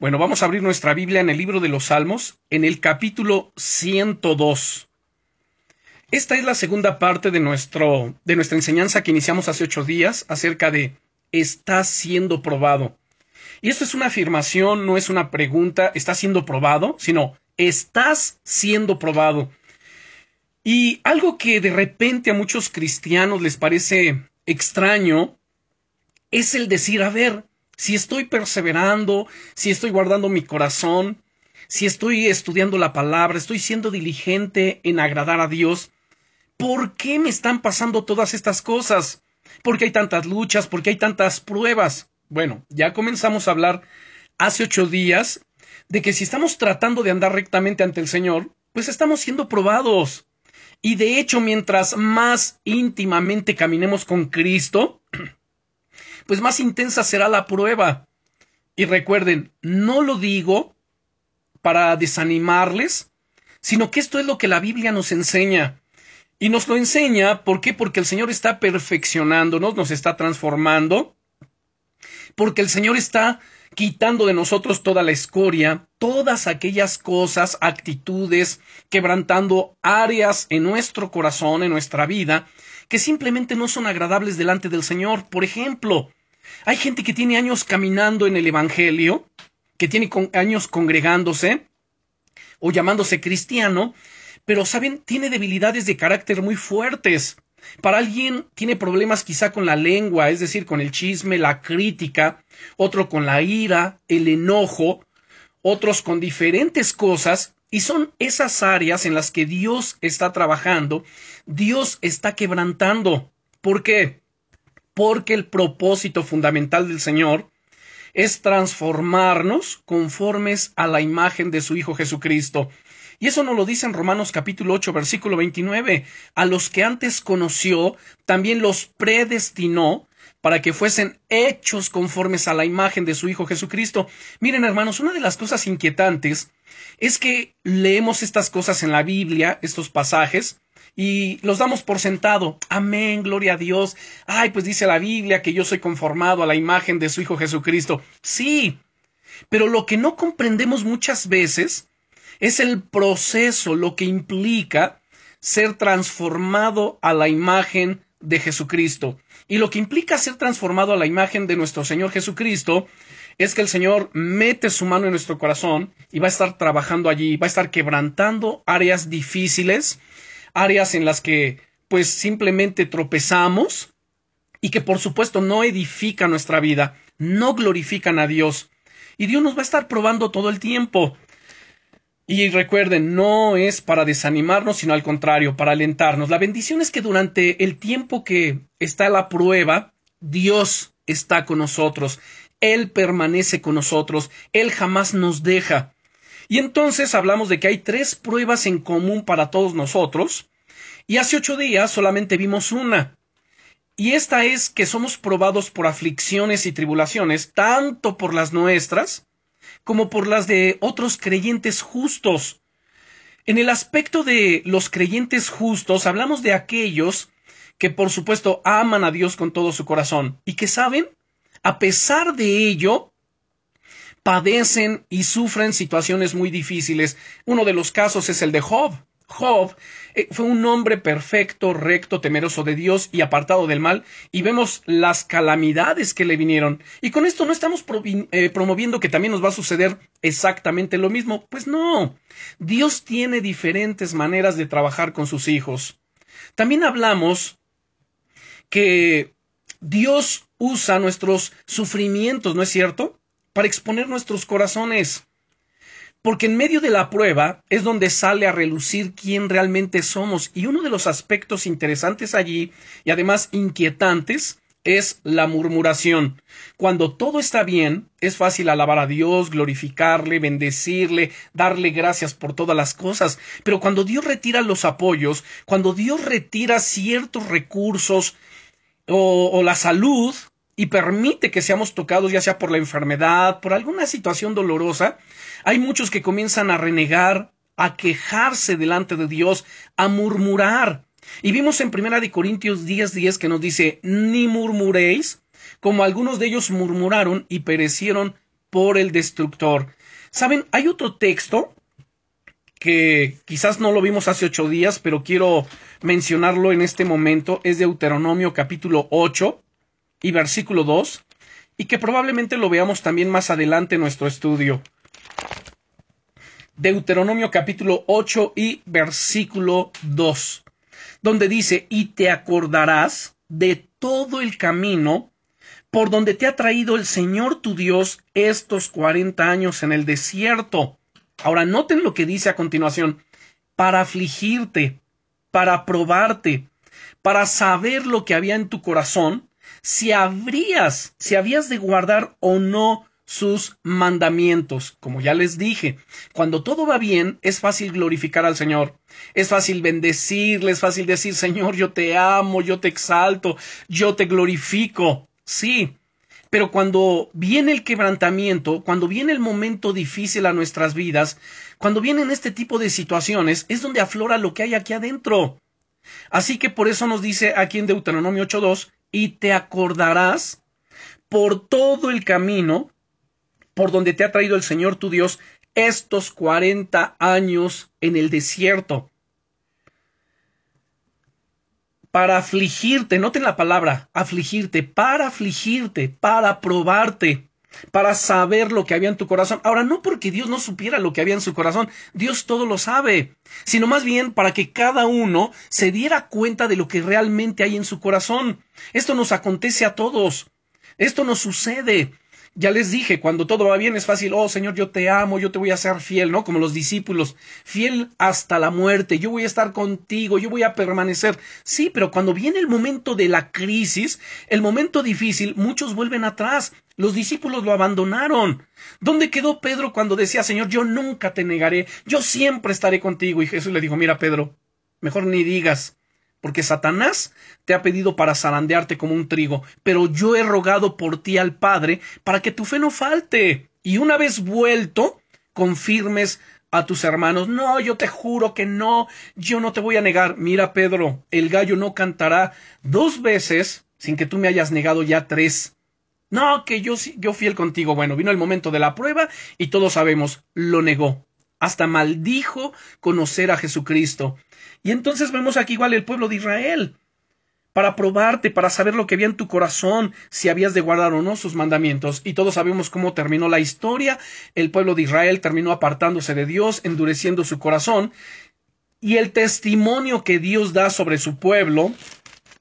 Bueno, vamos a abrir nuestra Biblia en el libro de los Salmos, en el capítulo 102. Esta es la segunda parte de, nuestro, de nuestra enseñanza que iniciamos hace ocho días acerca de está siendo probado. Y esto es una afirmación, no es una pregunta, está siendo probado, sino estás siendo probado. Y algo que de repente a muchos cristianos les parece extraño es el decir, a ver, si estoy perseverando, si estoy guardando mi corazón, si estoy estudiando la palabra, estoy siendo diligente en agradar a Dios, ¿por qué me están pasando todas estas cosas? ¿Por qué hay tantas luchas? ¿Por qué hay tantas pruebas? Bueno, ya comenzamos a hablar hace ocho días de que si estamos tratando de andar rectamente ante el Señor, pues estamos siendo probados. Y de hecho, mientras más íntimamente caminemos con Cristo, pues más intensa será la prueba. Y recuerden, no lo digo para desanimarles, sino que esto es lo que la Biblia nos enseña. Y nos lo enseña, ¿por qué? Porque el Señor está perfeccionándonos, nos está transformando, porque el Señor está quitando de nosotros toda la escoria, todas aquellas cosas, actitudes, quebrantando áreas en nuestro corazón, en nuestra vida, que simplemente no son agradables delante del Señor. Por ejemplo, hay gente que tiene años caminando en el Evangelio, que tiene años congregándose o llamándose cristiano, pero saben, tiene debilidades de carácter muy fuertes. Para alguien tiene problemas quizá con la lengua, es decir, con el chisme, la crítica, otro con la ira, el enojo, otros con diferentes cosas, y son esas áreas en las que Dios está trabajando, Dios está quebrantando. ¿Por qué? porque el propósito fundamental del Señor es transformarnos conformes a la imagen de su Hijo Jesucristo. Y eso nos lo dice en Romanos capítulo 8, versículo 29. A los que antes conoció, también los predestinó para que fuesen hechos conformes a la imagen de su Hijo Jesucristo. Miren, hermanos, una de las cosas inquietantes es que leemos estas cosas en la Biblia, estos pasajes, y los damos por sentado. Amén, gloria a Dios. Ay, pues dice la Biblia que yo soy conformado a la imagen de su Hijo Jesucristo. Sí, pero lo que no comprendemos muchas veces es el proceso, lo que implica ser transformado a la imagen de Jesucristo. Y lo que implica ser transformado a la imagen de nuestro Señor Jesucristo es que el Señor mete su mano en nuestro corazón y va a estar trabajando allí, va a estar quebrantando áreas difíciles, áreas en las que pues simplemente tropezamos y que por supuesto no edifican nuestra vida, no glorifican a Dios. Y Dios nos va a estar probando todo el tiempo. Y recuerden, no es para desanimarnos, sino al contrario, para alentarnos. La bendición es que durante el tiempo que está la prueba, Dios está con nosotros. Él permanece con nosotros. Él jamás nos deja. Y entonces hablamos de que hay tres pruebas en común para todos nosotros, y hace ocho días solamente vimos una. Y esta es que somos probados por aflicciones y tribulaciones, tanto por las nuestras como por las de otros creyentes justos. En el aspecto de los creyentes justos hablamos de aquellos que por supuesto aman a Dios con todo su corazón y que saben, a pesar de ello, padecen y sufren situaciones muy difíciles. Uno de los casos es el de Job. Job eh, fue un hombre perfecto, recto, temeroso de Dios y apartado del mal, y vemos las calamidades que le vinieron. Y con esto no estamos eh, promoviendo que también nos va a suceder exactamente lo mismo. Pues no. Dios tiene diferentes maneras de trabajar con sus hijos. También hablamos que Dios usa nuestros sufrimientos, ¿no es cierto? para exponer nuestros corazones. Porque en medio de la prueba es donde sale a relucir quién realmente somos. Y uno de los aspectos interesantes allí, y además inquietantes, es la murmuración. Cuando todo está bien, es fácil alabar a Dios, glorificarle, bendecirle, darle gracias por todas las cosas. Pero cuando Dios retira los apoyos, cuando Dios retira ciertos recursos o, o la salud, y permite que seamos tocados ya sea por la enfermedad, por alguna situación dolorosa, hay muchos que comienzan a renegar, a quejarse delante de Dios, a murmurar. Y vimos en Primera de Corintios 10:10 10 que nos dice, ni murmuréis, como algunos de ellos murmuraron y perecieron por el destructor. Saben, hay otro texto que quizás no lo vimos hace ocho días, pero quiero mencionarlo en este momento. Es Deuteronomio capítulo 8 y versículo 2, y que probablemente lo veamos también más adelante en nuestro estudio. Deuteronomio capítulo 8 y versículo 2, donde dice, y te acordarás de todo el camino por donde te ha traído el Señor tu Dios estos cuarenta años en el desierto. Ahora noten lo que dice a continuación, para afligirte, para probarte, para saber lo que había en tu corazón, si habrías, si habías de guardar o no sus mandamientos. Como ya les dije, cuando todo va bien, es fácil glorificar al Señor. Es fácil bendecirle, es fácil decir, Señor, yo te amo, yo te exalto, yo te glorifico. Sí, pero cuando viene el quebrantamiento, cuando viene el momento difícil a nuestras vidas, cuando vienen este tipo de situaciones, es donde aflora lo que hay aquí adentro. Así que por eso nos dice aquí en Deuteronomio 8.2, y te acordarás por todo el camino por donde te ha traído el Señor tu Dios estos cuarenta años en el desierto. Para afligirte, noten la palabra, afligirte, para afligirte, para probarte, para saber lo que había en tu corazón. Ahora, no porque Dios no supiera lo que había en su corazón, Dios todo lo sabe, sino más bien para que cada uno se diera cuenta de lo que realmente hay en su corazón. Esto nos acontece a todos. Esto nos sucede. Ya les dije, cuando todo va bien es fácil, oh Señor, yo te amo, yo te voy a ser fiel, ¿no? Como los discípulos, fiel hasta la muerte, yo voy a estar contigo, yo voy a permanecer. Sí, pero cuando viene el momento de la crisis, el momento difícil, muchos vuelven atrás. Los discípulos lo abandonaron. ¿Dónde quedó Pedro cuando decía, Señor, yo nunca te negaré, yo siempre estaré contigo? Y Jesús le dijo, mira, Pedro, mejor ni digas, porque Satanás te ha pedido para zarandearte como un trigo, pero yo he rogado por ti al Padre para que tu fe no falte, y una vez vuelto, confirmes a tus hermanos, no, yo te juro que no, yo no te voy a negar. Mira, Pedro, el gallo no cantará dos veces sin que tú me hayas negado ya tres. No, que yo, yo fiel contigo. Bueno, vino el momento de la prueba y todos sabemos, lo negó. Hasta maldijo conocer a Jesucristo. Y entonces vemos aquí igual el pueblo de Israel, para probarte, para saber lo que había en tu corazón, si habías de guardar o no sus mandamientos. Y todos sabemos cómo terminó la historia. El pueblo de Israel terminó apartándose de Dios, endureciendo su corazón. Y el testimonio que Dios da sobre su pueblo,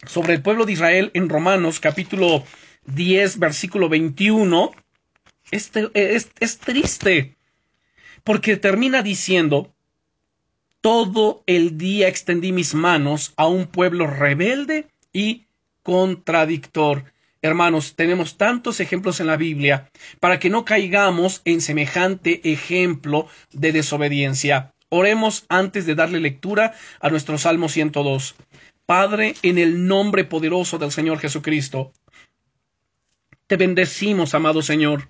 sobre el pueblo de Israel en Romanos capítulo 10, versículo 21, es, es, es triste, porque termina diciendo, todo el día extendí mis manos a un pueblo rebelde y contradictor. Hermanos, tenemos tantos ejemplos en la Biblia para que no caigamos en semejante ejemplo de desobediencia. Oremos antes de darle lectura a nuestro Salmo 102. Padre, en el nombre poderoso del Señor Jesucristo, te bendecimos, amado Señor.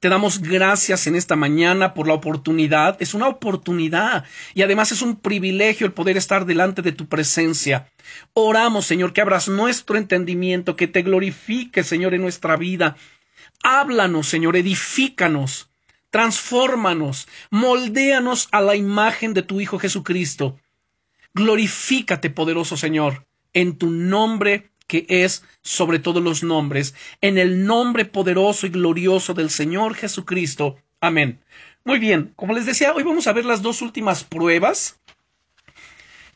Te damos gracias en esta mañana por la oportunidad. Es una oportunidad y además es un privilegio el poder estar delante de tu presencia. Oramos, Señor, que abras nuestro entendimiento, que te glorifique, Señor, en nuestra vida. Háblanos, Señor, edifícanos, transfórmanos, moldéanos a la imagen de tu Hijo Jesucristo. Glorifícate, poderoso Señor, en tu nombre que es sobre todos los nombres, en el nombre poderoso y glorioso del Señor Jesucristo. Amén. Muy bien, como les decía, hoy vamos a ver las dos últimas pruebas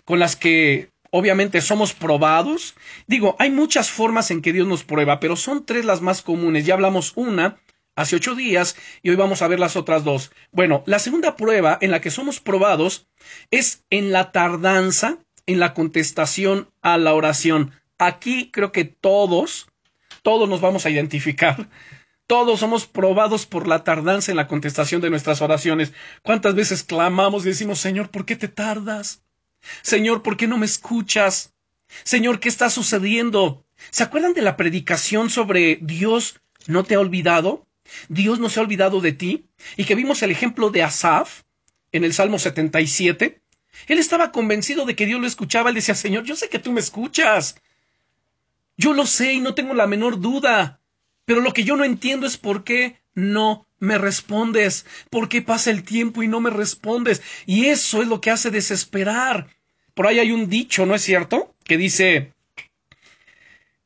con las que obviamente somos probados. Digo, hay muchas formas en que Dios nos prueba, pero son tres las más comunes. Ya hablamos una hace ocho días y hoy vamos a ver las otras dos. Bueno, la segunda prueba en la que somos probados es en la tardanza en la contestación a la oración. Aquí creo que todos, todos nos vamos a identificar. Todos somos probados por la tardanza en la contestación de nuestras oraciones. ¿Cuántas veces clamamos y decimos, Señor, ¿por qué te tardas? Señor, ¿por qué no me escuchas? Señor, ¿qué está sucediendo? ¿Se acuerdan de la predicación sobre Dios no te ha olvidado? Dios no se ha olvidado de ti. Y que vimos el ejemplo de Asaf en el Salmo 77. Él estaba convencido de que Dios lo escuchaba. Él decía, Señor, yo sé que tú me escuchas. Yo lo sé y no tengo la menor duda, pero lo que yo no entiendo es por qué no me respondes? ¿Por qué pasa el tiempo y no me respondes? Y eso es lo que hace desesperar. Por ahí hay un dicho, ¿no es cierto? Que dice,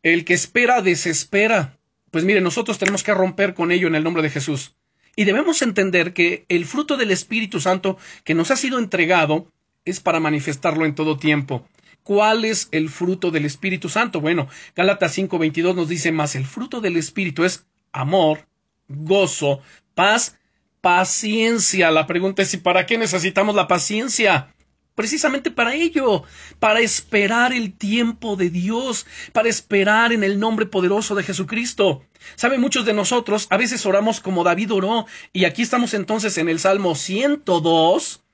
el que espera desespera. Pues mire, nosotros tenemos que romper con ello en el nombre de Jesús. Y debemos entender que el fruto del Espíritu Santo que nos ha sido entregado es para manifestarlo en todo tiempo. ¿Cuál es el fruto del Espíritu Santo? Bueno, Gálatas 5:22 nos dice más, el fruto del Espíritu es amor, gozo, paz, paciencia. La pregunta es, ¿y para qué necesitamos la paciencia? Precisamente para ello, para esperar el tiempo de Dios, para esperar en el nombre poderoso de Jesucristo. Saben, muchos de nosotros a veces oramos como David oró, y aquí estamos entonces en el Salmo 102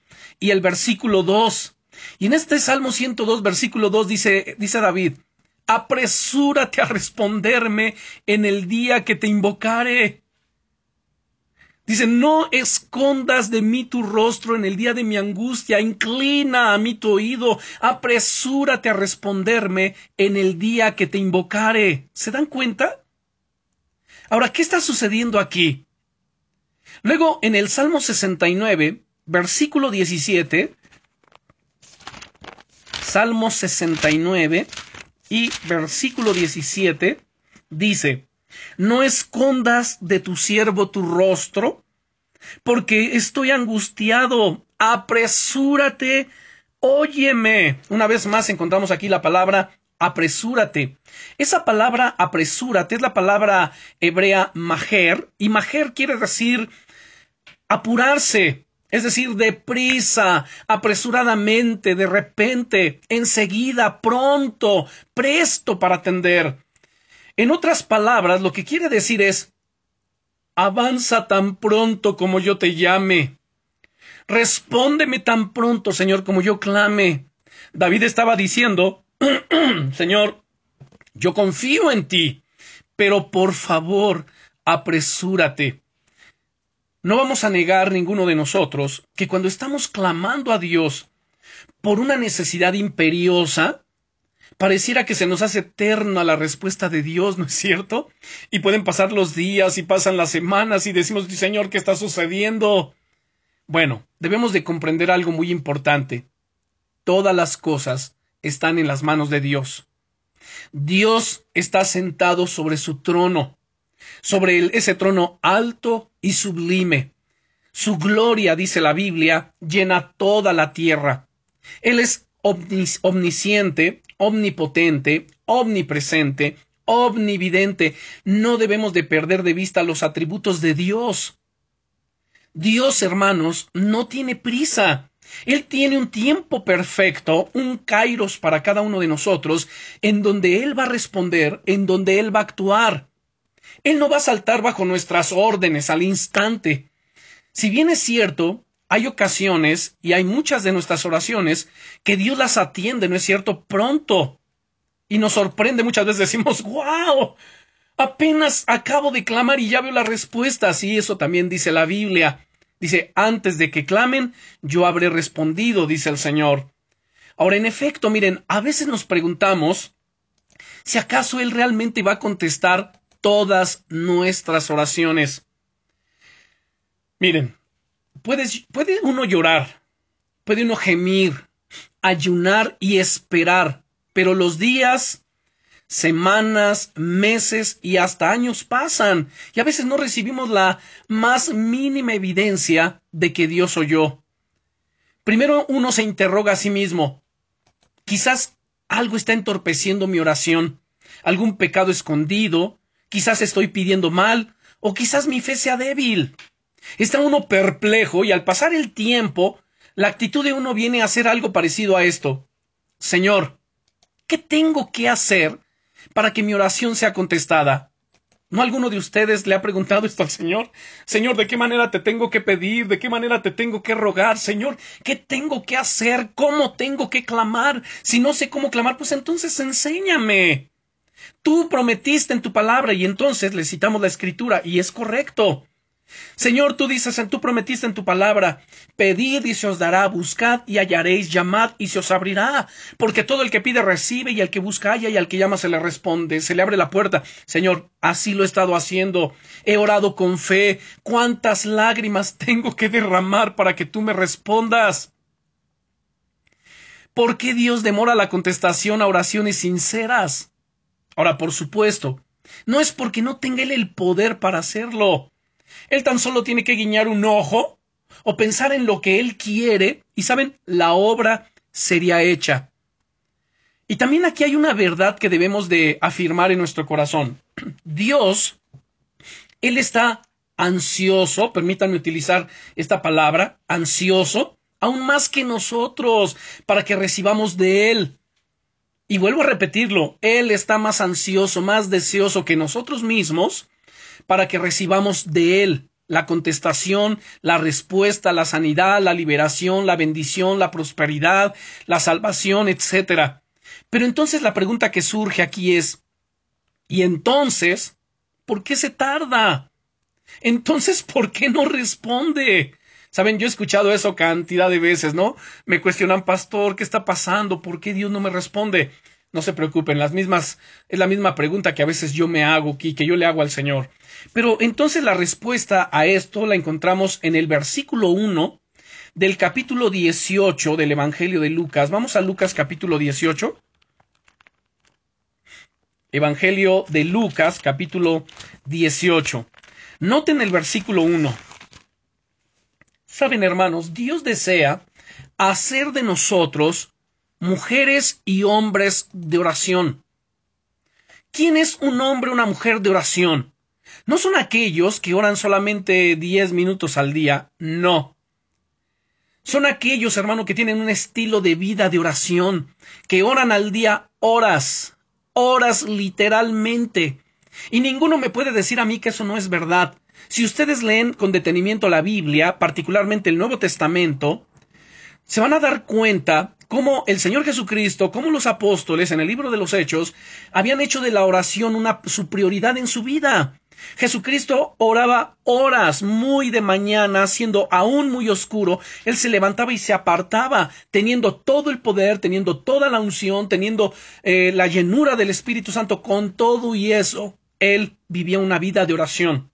y el versículo 2. Y en este Salmo 102, versículo 2 dice, dice David, apresúrate a responderme en el día que te invocare. Dice, no escondas de mí tu rostro en el día de mi angustia, inclina a mí tu oído, apresúrate a responderme en el día que te invocare. ¿Se dan cuenta? Ahora, ¿qué está sucediendo aquí? Luego, en el Salmo 69, versículo 17, Salmo 69 y versículo 17, dice, no escondas de tu siervo tu rostro, porque estoy angustiado. Apresúrate, óyeme. Una vez más encontramos aquí la palabra apresúrate. Esa palabra apresúrate es la palabra hebrea majer, y majer quiere decir apurarse, es decir, deprisa, apresuradamente, de repente, enseguida, pronto, presto para atender. En otras palabras, lo que quiere decir es, avanza tan pronto como yo te llame. Respóndeme tan pronto, Señor, como yo clame. David estaba diciendo, Señor, yo confío en ti, pero por favor, apresúrate. No vamos a negar ninguno de nosotros que cuando estamos clamando a Dios por una necesidad imperiosa, Pareciera que se nos hace eterna la respuesta de Dios, ¿no es cierto? Y pueden pasar los días y pasan las semanas y decimos, Señor, ¿qué está sucediendo? Bueno, debemos de comprender algo muy importante. Todas las cosas están en las manos de Dios. Dios está sentado sobre su trono, sobre ese trono alto y sublime. Su gloria, dice la Biblia, llena toda la tierra. Él es omnisciente, omnipotente, omnipresente, omnividente. No debemos de perder de vista los atributos de Dios. Dios, hermanos, no tiene prisa. Él tiene un tiempo perfecto, un kairos para cada uno de nosotros, en donde Él va a responder, en donde Él va a actuar. Él no va a saltar bajo nuestras órdenes al instante. Si bien es cierto, hay ocasiones y hay muchas de nuestras oraciones que Dios las atiende, ¿no es cierto? Pronto. Y nos sorprende muchas veces, decimos, wow, apenas acabo de clamar y ya veo la respuesta. Sí, eso también dice la Biblia. Dice, antes de que clamen, yo habré respondido, dice el Señor. Ahora, en efecto, miren, a veces nos preguntamos si acaso Él realmente va a contestar todas nuestras oraciones. Miren, puede uno llorar, puede uno gemir, ayunar y esperar, pero los días, semanas, meses y hasta años pasan y a veces no recibimos la más mínima evidencia de que Dios oyó. Primero uno se interroga a sí mismo, quizás algo está entorpeciendo mi oración, algún pecado escondido, quizás estoy pidiendo mal, o quizás mi fe sea débil. Está uno perplejo y al pasar el tiempo, la actitud de uno viene a hacer algo parecido a esto. Señor, ¿qué tengo que hacer para que mi oración sea contestada? ¿No alguno de ustedes le ha preguntado esto al Señor? Señor, ¿de qué manera te tengo que pedir? ¿De qué manera te tengo que rogar? Señor, ¿qué tengo que hacer? ¿Cómo tengo que clamar? Si no sé cómo clamar, pues entonces enséñame. Tú prometiste en tu palabra y entonces le citamos la escritura y es correcto. Señor, tú dices, tú prometiste en tu palabra, pedid y se os dará, buscad y hallaréis, llamad y se os abrirá, porque todo el que pide recibe y al que busca halla y al que llama se le responde, se le abre la puerta. Señor, así lo he estado haciendo, he orado con fe, cuántas lágrimas tengo que derramar para que tú me respondas. ¿Por qué Dios demora la contestación a oraciones sinceras? Ahora, por supuesto, no es porque no tenga Él el poder para hacerlo. Él tan solo tiene que guiñar un ojo o pensar en lo que Él quiere y saben, la obra sería hecha. Y también aquí hay una verdad que debemos de afirmar en nuestro corazón. Dios, Él está ansioso, permítanme utilizar esta palabra, ansioso, aún más que nosotros, para que recibamos de Él. Y vuelvo a repetirlo, Él está más ansioso, más deseoso que nosotros mismos para que recibamos de Él la contestación, la respuesta, la sanidad, la liberación, la bendición, la prosperidad, la salvación, etc. Pero entonces la pregunta que surge aquí es, ¿y entonces por qué se tarda? Entonces, ¿por qué no responde? Saben, yo he escuchado eso cantidad de veces, ¿no? Me cuestionan, pastor, ¿qué está pasando? ¿Por qué Dios no me responde? No se preocupen, las mismas, es la misma pregunta que a veces yo me hago, y que yo le hago al Señor. Pero entonces la respuesta a esto la encontramos en el versículo 1 del capítulo 18 del Evangelio de Lucas. Vamos a Lucas capítulo 18. Evangelio de Lucas capítulo 18. Noten el versículo 1. Saben, hermanos, Dios desea hacer de nosotros mujeres y hombres de oración. ¿Quién es un hombre o una mujer de oración? No son aquellos que oran solamente diez minutos al día, no. Son aquellos, hermano, que tienen un estilo de vida de oración, que oran al día horas, horas literalmente. Y ninguno me puede decir a mí que eso no es verdad. Si ustedes leen con detenimiento la Biblia, particularmente el Nuevo Testamento, se van a dar cuenta cómo el Señor Jesucristo, cómo los apóstoles en el libro de los Hechos habían hecho de la oración una su prioridad en su vida. Jesucristo oraba horas muy de mañana, siendo aún muy oscuro, él se levantaba y se apartaba, teniendo todo el poder, teniendo toda la unción, teniendo eh, la llenura del Espíritu Santo, con todo y eso, él vivía una vida de oración.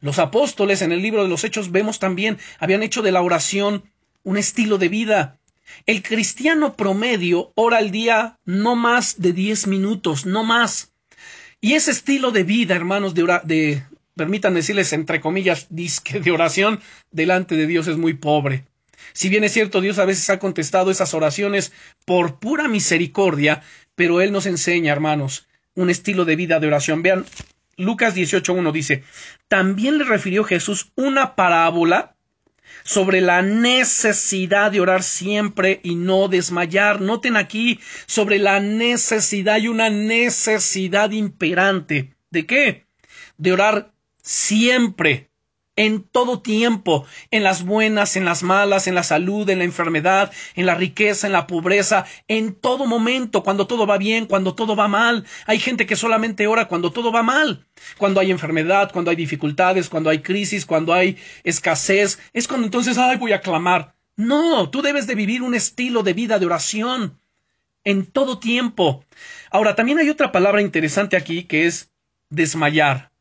Los apóstoles en el libro de los Hechos vemos también habían hecho de la oración un estilo de vida. El cristiano promedio ora al día no más de diez minutos, no más. Y ese estilo de vida, hermanos, de, de permitan decirles entre comillas, disque de oración delante de Dios es muy pobre. Si bien es cierto, Dios a veces ha contestado esas oraciones por pura misericordia, pero Él nos enseña, hermanos, un estilo de vida de oración. Vean, Lucas 18.1 dice, también le refirió Jesús una parábola sobre la necesidad de orar siempre y no desmayar. Noten aquí sobre la necesidad y una necesidad imperante. ¿De qué? De orar siempre en todo tiempo, en las buenas, en las malas, en la salud, en la enfermedad, en la riqueza, en la pobreza, en todo momento, cuando todo va bien, cuando todo va mal. Hay gente que solamente ora cuando todo va mal, cuando hay enfermedad, cuando hay dificultades, cuando hay crisis, cuando hay escasez, es cuando entonces, ay, voy a clamar. No, tú debes de vivir un estilo de vida de oración en todo tiempo. Ahora, también hay otra palabra interesante aquí que es desmayar.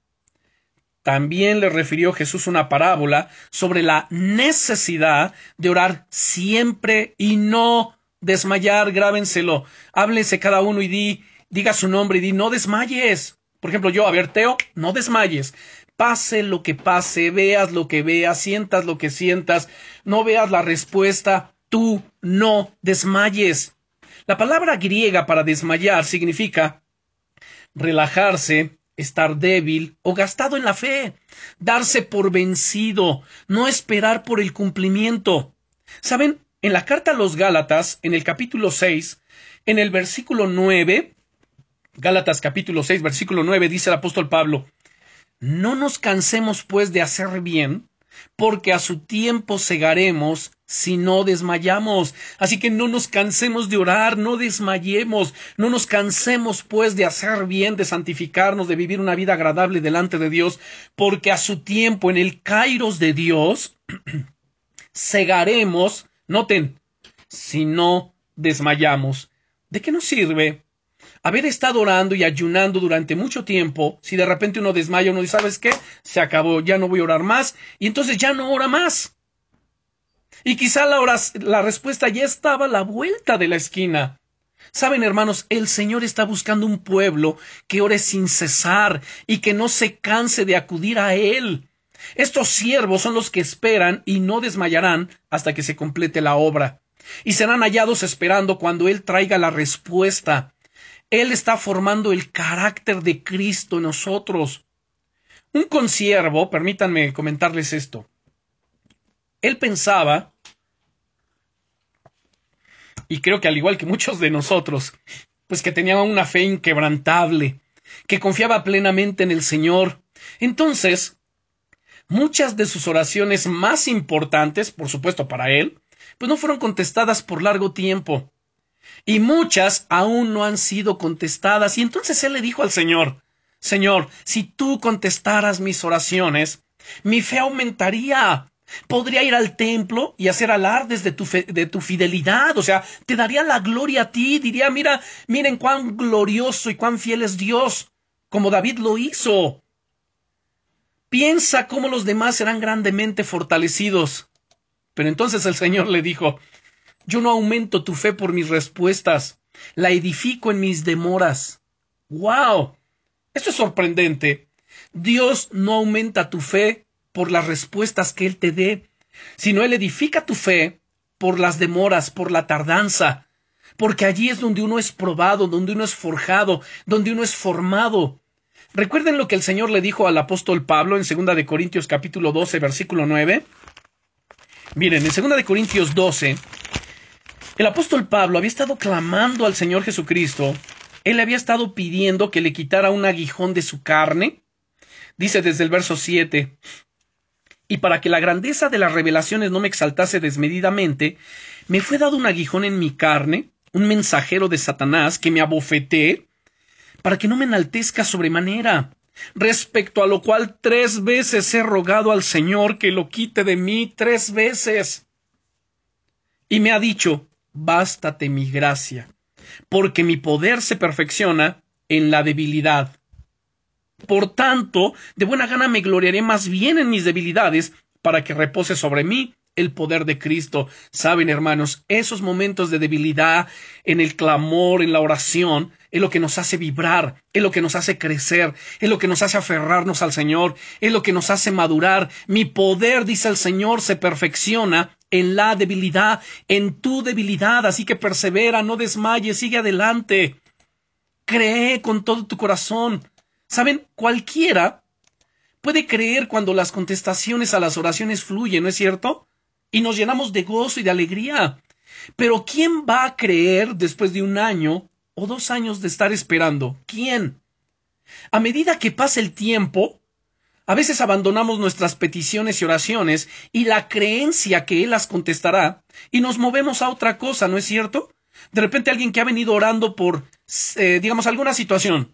También le refirió Jesús una parábola sobre la necesidad de orar siempre y no desmayar, grábenselo. Háblense cada uno y di, diga su nombre y di, no desmayes. Por ejemplo, yo, a ver, Teo, no desmayes. Pase lo que pase, veas lo que veas, sientas lo que sientas, no veas la respuesta, tú no desmayes. La palabra griega para desmayar significa relajarse, estar débil o gastado en la fe, darse por vencido, no esperar por el cumplimiento. ¿Saben? En la carta a los Gálatas, en el capítulo 6, en el versículo 9, Gálatas capítulo 6, versículo 9, dice el apóstol Pablo, No nos cansemos pues de hacer bien, porque a su tiempo segaremos si no desmayamos. Así que no nos cansemos de orar, no desmayemos, no nos cansemos pues de hacer bien, de santificarnos, de vivir una vida agradable delante de Dios, porque a su tiempo en el kairos de Dios cegaremos, noten, si no desmayamos. ¿De qué nos sirve haber estado orando y ayunando durante mucho tiempo si de repente uno desmaya, uno dice, ¿sabes qué? Se acabó, ya no voy a orar más, y entonces ya no ora más. Y quizá la, la respuesta ya estaba a la vuelta de la esquina. Saben, hermanos, el Señor está buscando un pueblo que ore sin cesar y que no se canse de acudir a Él. Estos siervos son los que esperan y no desmayarán hasta que se complete la obra. Y serán hallados esperando cuando Él traiga la respuesta. Él está formando el carácter de Cristo en nosotros. Un consiervo, permítanme comentarles esto. Él pensaba, y creo que al igual que muchos de nosotros, pues que tenía una fe inquebrantable, que confiaba plenamente en el Señor. Entonces, muchas de sus oraciones más importantes, por supuesto para él, pues no fueron contestadas por largo tiempo. Y muchas aún no han sido contestadas. Y entonces él le dijo al Señor, Señor, si tú contestaras mis oraciones, mi fe aumentaría. Podría ir al templo y hacer alardes de tu, de tu fidelidad, o sea, te daría la gloria a ti, diría, mira, miren cuán glorioso y cuán fiel es Dios, como David lo hizo. Piensa cómo los demás serán grandemente fortalecidos. Pero entonces el Señor le dijo, yo no aumento tu fe por mis respuestas, la edifico en mis demoras. ¡Wow! Esto es sorprendente. Dios no aumenta tu fe por las respuestas que Él te dé, sino Él edifica tu fe por las demoras, por la tardanza, porque allí es donde uno es probado, donde uno es forjado, donde uno es formado. Recuerden lo que el Señor le dijo al apóstol Pablo en 2 de Corintios capítulo 12 versículo 9. Miren, en 2 de Corintios 12 el apóstol Pablo había estado clamando al Señor Jesucristo, él había estado pidiendo que le quitara un aguijón de su carne. Dice desde el verso 7, y para que la grandeza de las revelaciones no me exaltase desmedidamente, me fue dado un aguijón en mi carne, un mensajero de Satanás que me abofeté, para que no me enaltezca sobremanera, respecto a lo cual tres veces he rogado al Señor que lo quite de mí tres veces. Y me ha dicho, bástate mi gracia, porque mi poder se perfecciona en la debilidad. Por tanto, de buena gana me gloriaré más bien en mis debilidades, para que repose sobre mí el poder de Cristo. Saben, hermanos, esos momentos de debilidad, en el clamor, en la oración, es lo que nos hace vibrar, es lo que nos hace crecer, es lo que nos hace aferrarnos al Señor, es lo que nos hace madurar. Mi poder, dice el Señor, se perfecciona en la debilidad, en tu debilidad. Así que persevera, no desmayes, sigue adelante. Cree con todo tu corazón. Saben, cualquiera puede creer cuando las contestaciones a las oraciones fluyen, ¿no es cierto? Y nos llenamos de gozo y de alegría. Pero ¿quién va a creer después de un año o dos años de estar esperando? ¿Quién? A medida que pasa el tiempo, a veces abandonamos nuestras peticiones y oraciones y la creencia que Él las contestará y nos movemos a otra cosa, ¿no es cierto? De repente alguien que ha venido orando por, eh, digamos, alguna situación,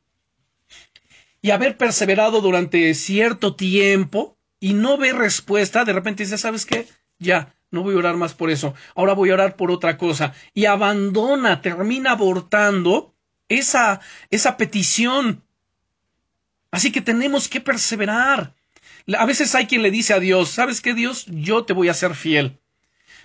y haber perseverado durante cierto tiempo y no ve respuesta, de repente dice, ¿sabes qué? Ya, no voy a orar más por eso, ahora voy a orar por otra cosa. Y abandona, termina abortando esa, esa petición. Así que tenemos que perseverar. A veces hay quien le dice a Dios, ¿sabes qué Dios? Yo te voy a ser fiel.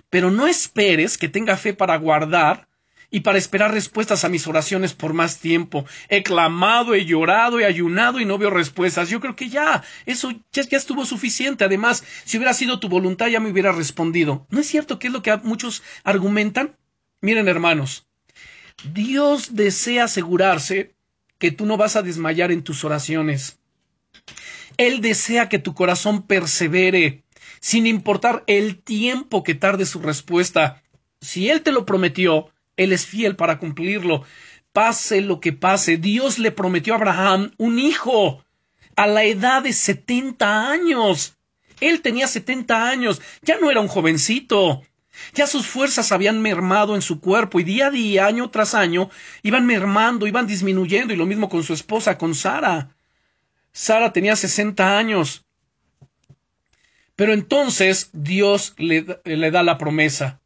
Pero no esperes que tenga fe para guardar y para esperar respuestas a mis oraciones por más tiempo. He clamado, he llorado, he ayunado y no veo respuestas. Yo creo que ya, eso ya, estuvo suficiente. Además, si hubiera sido tu voluntad ya me hubiera respondido. ¿No es cierto que es lo que muchos argumentan? Miren, hermanos, Dios desea asegurarse que tú no vas a desmayar en tus oraciones. Él desea que tu corazón persevere, sin importar el tiempo que tarde su respuesta. Si Él te lo prometió, él es fiel para cumplirlo. Pase lo que pase, Dios le prometió a Abraham un hijo a la edad de 70 años. Él tenía 70 años, ya no era un jovencito. Ya sus fuerzas habían mermado en su cuerpo y día a día, año tras año, iban mermando, iban disminuyendo y lo mismo con su esposa, con Sara. Sara tenía 60 años. Pero entonces Dios le, le, da la promesa.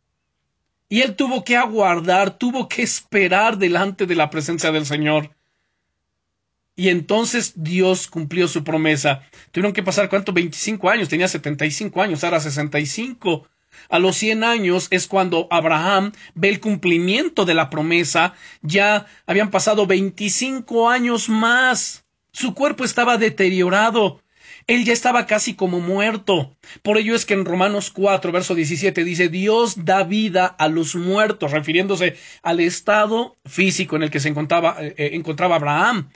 Y él tuvo que aguardar, tuvo que esperar delante de la presencia del Señor. Y entonces Dios cumplió su promesa. Tuvieron que pasar, ¿cuánto? 25 años. Tenía 75 años, ahora 65. A los 100 años es cuando Abraham ve el cumplimiento de la promesa. Ya habían pasado 25 años más. Su cuerpo estaba deteriorado. Él ya estaba casi como muerto. Por ello es que en Romanos 4, verso 17 dice, Dios da vida a los muertos, refiriéndose al estado físico en el que se encontraba, eh, eh, encontraba Abraham.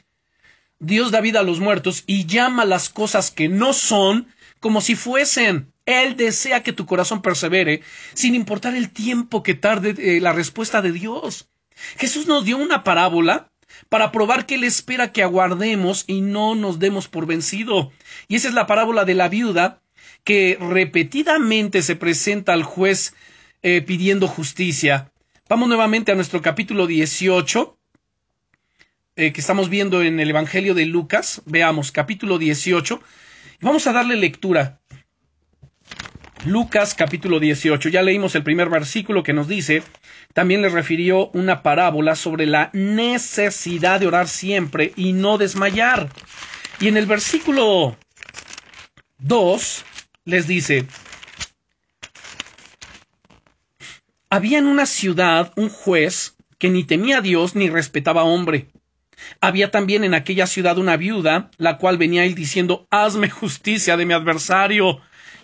Dios da vida a los muertos y llama las cosas que no son como si fuesen. Él desea que tu corazón persevere, sin importar el tiempo que tarde eh, la respuesta de Dios. Jesús nos dio una parábola para probar que Él espera que aguardemos y no nos demos por vencido. Y esa es la parábola de la viuda que repetidamente se presenta al juez eh, pidiendo justicia. Vamos nuevamente a nuestro capítulo 18, eh, que estamos viendo en el Evangelio de Lucas. Veamos, capítulo 18. Vamos a darle lectura. Lucas capítulo 18. Ya leímos el primer versículo que nos dice, también le refirió una parábola sobre la necesidad de orar siempre y no desmayar. Y en el versículo 2 les dice, había en una ciudad un juez que ni temía a Dios ni respetaba a hombre. Había también en aquella ciudad una viuda, la cual venía él diciendo, hazme justicia de mi adversario.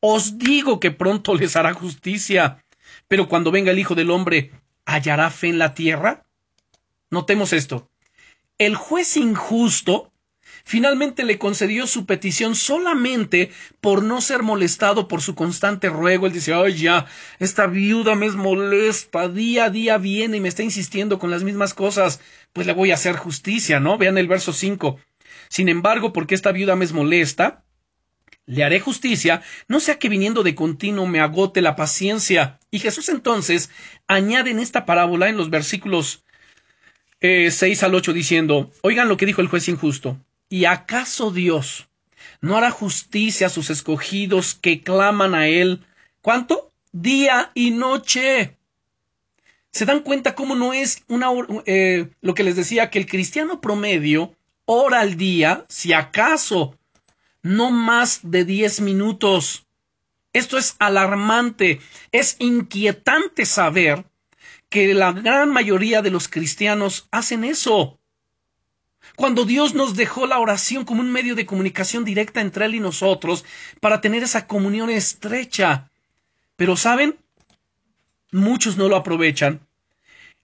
Os digo que pronto les hará justicia. Pero cuando venga el Hijo del Hombre, ¿hallará fe en la tierra? Notemos esto. El juez injusto finalmente le concedió su petición solamente por no ser molestado por su constante ruego. Él dice, ay ya, esta viuda me es molesta, día a día viene y me está insistiendo con las mismas cosas, pues le voy a hacer justicia, ¿no? Vean el verso 5. Sin embargo, porque esta viuda me es molesta, le haré justicia, no sea que viniendo de continuo me agote la paciencia. Y Jesús entonces añade en esta parábola, en los versículos eh, 6 al 8, diciendo, oigan lo que dijo el juez injusto, ¿y acaso Dios no hará justicia a sus escogidos que claman a Él? ¿Cuánto? Día y noche. ¿Se dan cuenta cómo no es una, eh, lo que les decía, que el cristiano promedio ora al día, si acaso no más de diez minutos. Esto es alarmante, es inquietante saber que la gran mayoría de los cristianos hacen eso. Cuando Dios nos dejó la oración como un medio de comunicación directa entre Él y nosotros para tener esa comunión estrecha. Pero ¿saben? Muchos no lo aprovechan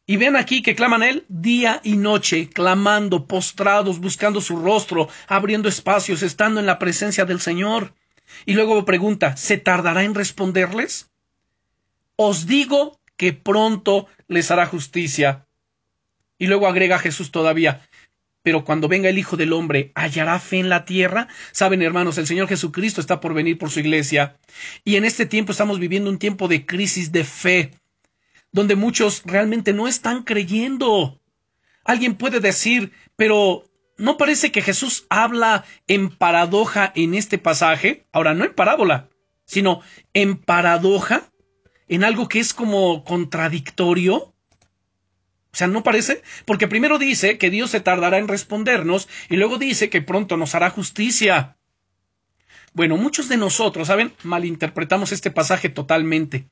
y ven aquí que claman Él día y noche, clamando, postrados, buscando su rostro, abriendo espacios, estando en la presencia del Señor. Y luego pregunta, ¿se tardará en responderles? Os digo que pronto les hará justicia. Y luego agrega Jesús todavía, pero cuando venga el Hijo del Hombre, ¿hallará fe en la tierra? Saben, hermanos, el Señor Jesucristo está por venir por su iglesia. Y en este tiempo estamos viviendo un tiempo de crisis de fe donde muchos realmente no están creyendo. Alguien puede decir, pero ¿no parece que Jesús habla en paradoja en este pasaje? Ahora, no en parábola, sino en paradoja, en algo que es como contradictorio. O sea, ¿no parece? Porque primero dice que Dios se tardará en respondernos y luego dice que pronto nos hará justicia. Bueno, muchos de nosotros, ¿saben? Malinterpretamos este pasaje totalmente.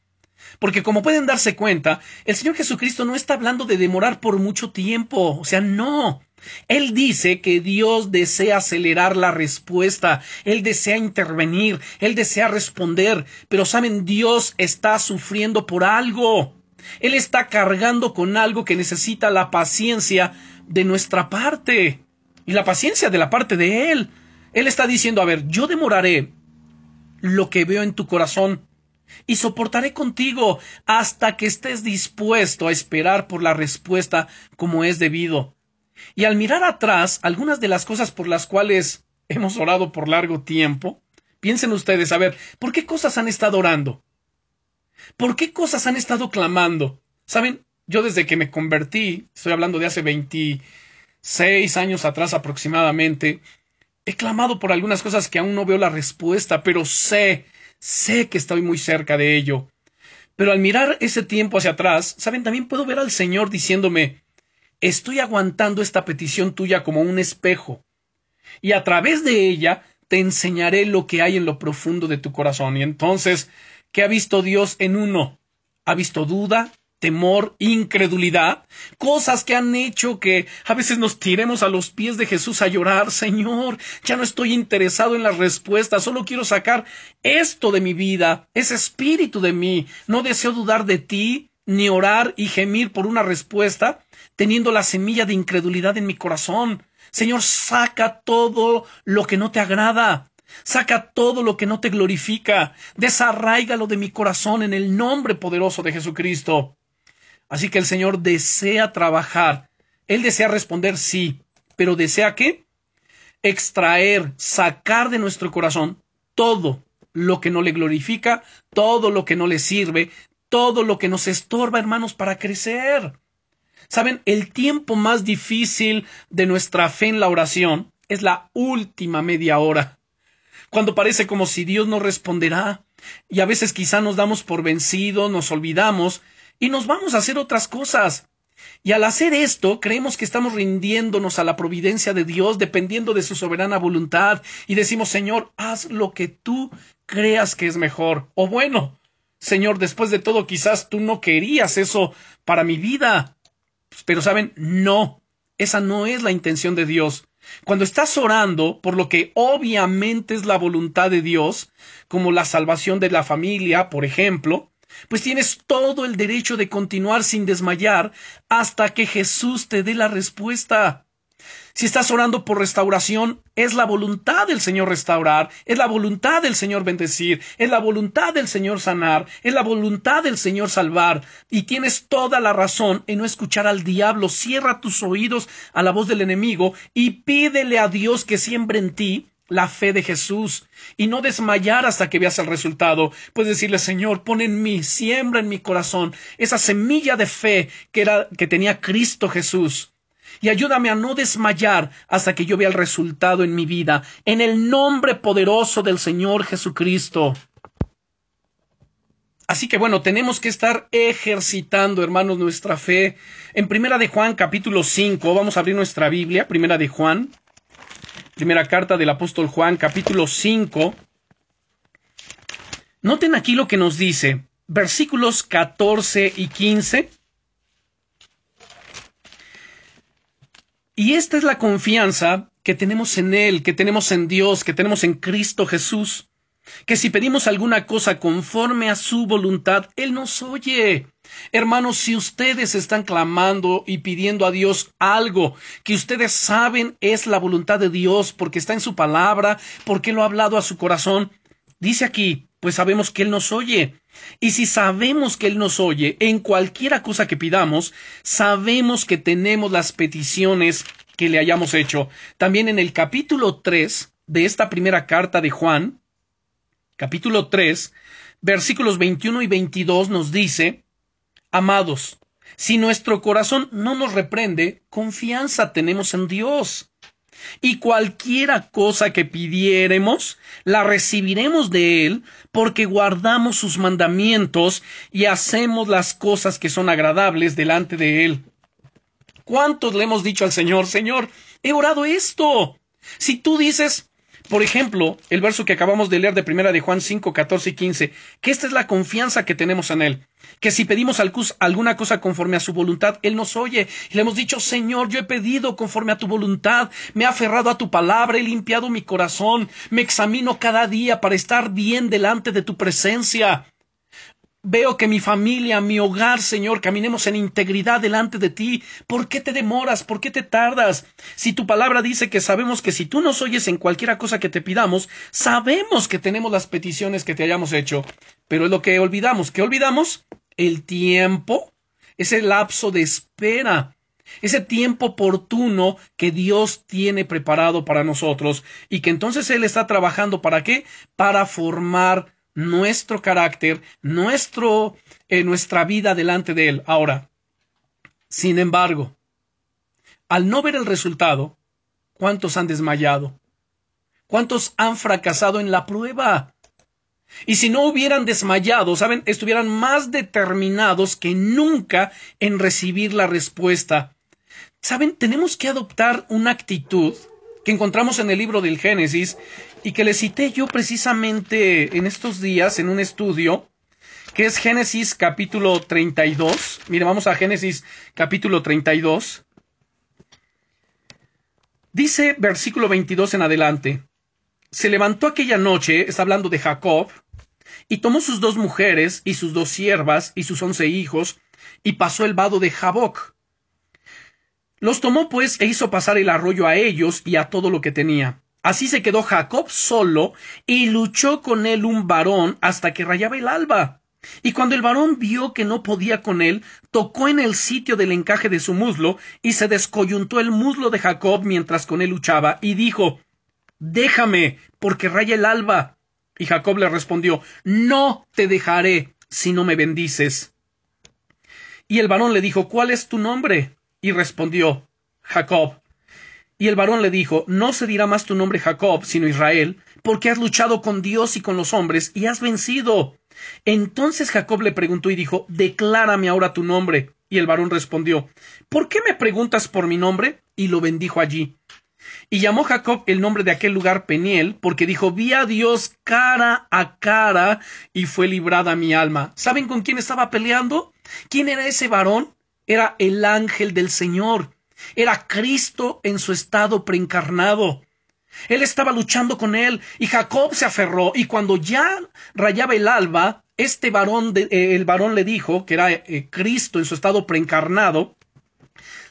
Porque como pueden darse cuenta, el Señor Jesucristo no está hablando de demorar por mucho tiempo. O sea, no. Él dice que Dios desea acelerar la respuesta, Él desea intervenir, Él desea responder, pero saben, Dios está sufriendo por algo. Él está cargando con algo que necesita la paciencia de nuestra parte y la paciencia de la parte de Él. Él está diciendo, a ver, yo demoraré lo que veo en tu corazón y soportaré contigo hasta que estés dispuesto a esperar por la respuesta como es debido. Y al mirar atrás algunas de las cosas por las cuales hemos orado por largo tiempo, piensen ustedes, a ver, ¿por qué cosas han estado orando? ¿Por qué cosas han estado clamando? Saben, yo desde que me convertí, estoy hablando de hace 26 años atrás aproximadamente, he clamado por algunas cosas que aún no veo la respuesta, pero sé, sé que estoy muy cerca de ello. Pero al mirar ese tiempo hacia atrás, saben, también puedo ver al Señor diciéndome, estoy aguantando esta petición tuya como un espejo, y a través de ella te enseñaré lo que hay en lo profundo de tu corazón. Y entonces, ¿qué ha visto Dios en uno? Ha visto duda, temor, incredulidad, cosas que han hecho que a veces nos tiremos a los pies de Jesús a llorar, Señor, ya no estoy interesado en las respuestas, solo quiero sacar esto de mi vida, ese espíritu de mí, no deseo dudar de ti, ni orar y gemir por una respuesta, teniendo la semilla de incredulidad en mi corazón. Señor, saca todo lo que no te agrada. Saca todo lo que no te glorifica. Desarráigalo de mi corazón en el nombre poderoso de Jesucristo. Así que el Señor desea trabajar. Él desea responder sí, pero desea qué? Extraer, sacar de nuestro corazón todo lo que no le glorifica, todo lo que no le sirve, todo lo que nos estorba, hermanos, para crecer. Saben, el tiempo más difícil de nuestra fe en la oración es la última media hora, cuando parece como si Dios no responderá, y a veces quizá nos damos por vencido, nos olvidamos, y nos vamos a hacer otras cosas. Y al hacer esto, creemos que estamos rindiéndonos a la providencia de Dios, dependiendo de su soberana voluntad, y decimos, Señor, haz lo que tú creas que es mejor. O bueno, Señor, después de todo, quizás tú no querías eso para mi vida. Pero saben, no, esa no es la intención de Dios. Cuando estás orando por lo que obviamente es la voluntad de Dios, como la salvación de la familia, por ejemplo, pues tienes todo el derecho de continuar sin desmayar hasta que Jesús te dé la respuesta. Si estás orando por restauración, es la voluntad del Señor restaurar, es la voluntad del Señor bendecir, es la voluntad del Señor sanar, es la voluntad del Señor salvar. Y tienes toda la razón en no escuchar al diablo. Cierra tus oídos a la voz del enemigo y pídele a Dios que siembre en ti la fe de Jesús y no desmayar hasta que veas el resultado. Puedes decirle, Señor, pon en mí, siembra en mi corazón esa semilla de fe que era, que tenía Cristo Jesús. Y ayúdame a no desmayar hasta que yo vea el resultado en mi vida, en el nombre poderoso del Señor Jesucristo. Así que bueno, tenemos que estar ejercitando, hermanos, nuestra fe. En Primera de Juan, capítulo 5, vamos a abrir nuestra Biblia, Primera de Juan, Primera carta del apóstol Juan, capítulo 5. Noten aquí lo que nos dice, versículos 14 y 15. Y esta es la confianza que tenemos en Él, que tenemos en Dios, que tenemos en Cristo Jesús que si pedimos alguna cosa conforme a su voluntad, Él nos oye. Hermanos, si ustedes están clamando y pidiendo a Dios algo que ustedes saben es la voluntad de Dios porque está en su palabra, porque lo ha hablado a su corazón, dice aquí, pues sabemos que Él nos oye. Y si sabemos que Él nos oye en cualquiera cosa que pidamos, sabemos que tenemos las peticiones que le hayamos hecho. También en el capítulo 3 de esta primera carta de Juan, capítulo 3, versículos 21 y 22 nos dice, Amados, si nuestro corazón no nos reprende, confianza tenemos en Dios. Y cualquiera cosa que pidiéremos, la recibiremos de Él, porque guardamos sus mandamientos y hacemos las cosas que son agradables delante de Él. ¿Cuántos le hemos dicho al Señor, Señor, he orado esto? Si tú dices, por ejemplo, el verso que acabamos de leer de primera de Juan 5, 14 y 15, que esta es la confianza que tenemos en Él, que si pedimos alguna cosa conforme a su voluntad, Él nos oye. Y le hemos dicho, Señor, yo he pedido conforme a tu voluntad, me he aferrado a tu palabra, he limpiado mi corazón, me examino cada día para estar bien delante de tu presencia. Veo que mi familia, mi hogar, Señor, caminemos en integridad delante de ti. ¿Por qué te demoras? ¿Por qué te tardas? Si tu palabra dice que sabemos que si tú nos oyes en cualquiera cosa que te pidamos, sabemos que tenemos las peticiones que te hayamos hecho. Pero es lo que olvidamos. ¿Qué olvidamos? El tiempo, ese lapso de espera ese tiempo oportuno que Dios tiene preparado para nosotros y que entonces Él está trabajando para qué? Para formar nuestro carácter, nuestro, eh, nuestra vida delante de Él. Ahora, sin embargo, al no ver el resultado, ¿cuántos han desmayado? ¿Cuántos han fracasado en la prueba? Y si no hubieran desmayado, ¿saben? Estuvieran más determinados que nunca en recibir la respuesta Saben, tenemos que adoptar una actitud que encontramos en el libro del Génesis y que le cité yo precisamente en estos días en un estudio que es Génesis capítulo 32. Mire, vamos a Génesis capítulo 32. Dice versículo 22 en adelante. Se levantó aquella noche, está hablando de Jacob, y tomó sus dos mujeres y sus dos siervas y sus once hijos, y pasó el vado de Jaboc los tomó pues e hizo pasar el arroyo a ellos y a todo lo que tenía. Así se quedó Jacob solo y luchó con él un varón hasta que rayaba el alba. Y cuando el varón vio que no podía con él, tocó en el sitio del encaje de su muslo y se descoyuntó el muslo de Jacob mientras con él luchaba y dijo Déjame, porque raya el alba. Y Jacob le respondió No te dejaré si no me bendices. Y el varón le dijo ¿Cuál es tu nombre? Y respondió Jacob. Y el varón le dijo No se dirá más tu nombre Jacob, sino Israel, porque has luchado con Dios y con los hombres, y has vencido. Entonces Jacob le preguntó y dijo Declárame ahora tu nombre. Y el varón respondió ¿Por qué me preguntas por mi nombre? Y lo bendijo allí. Y llamó Jacob el nombre de aquel lugar Peniel, porque dijo, vi a Dios cara a cara y fue librada mi alma. ¿Saben con quién estaba peleando? ¿Quién era ese varón? era el ángel del Señor, era Cristo en su estado preencarnado. Él estaba luchando con él y Jacob se aferró y cuando ya rayaba el alba, este varón, eh, el varón le dijo, que era eh, Cristo en su estado preencarnado,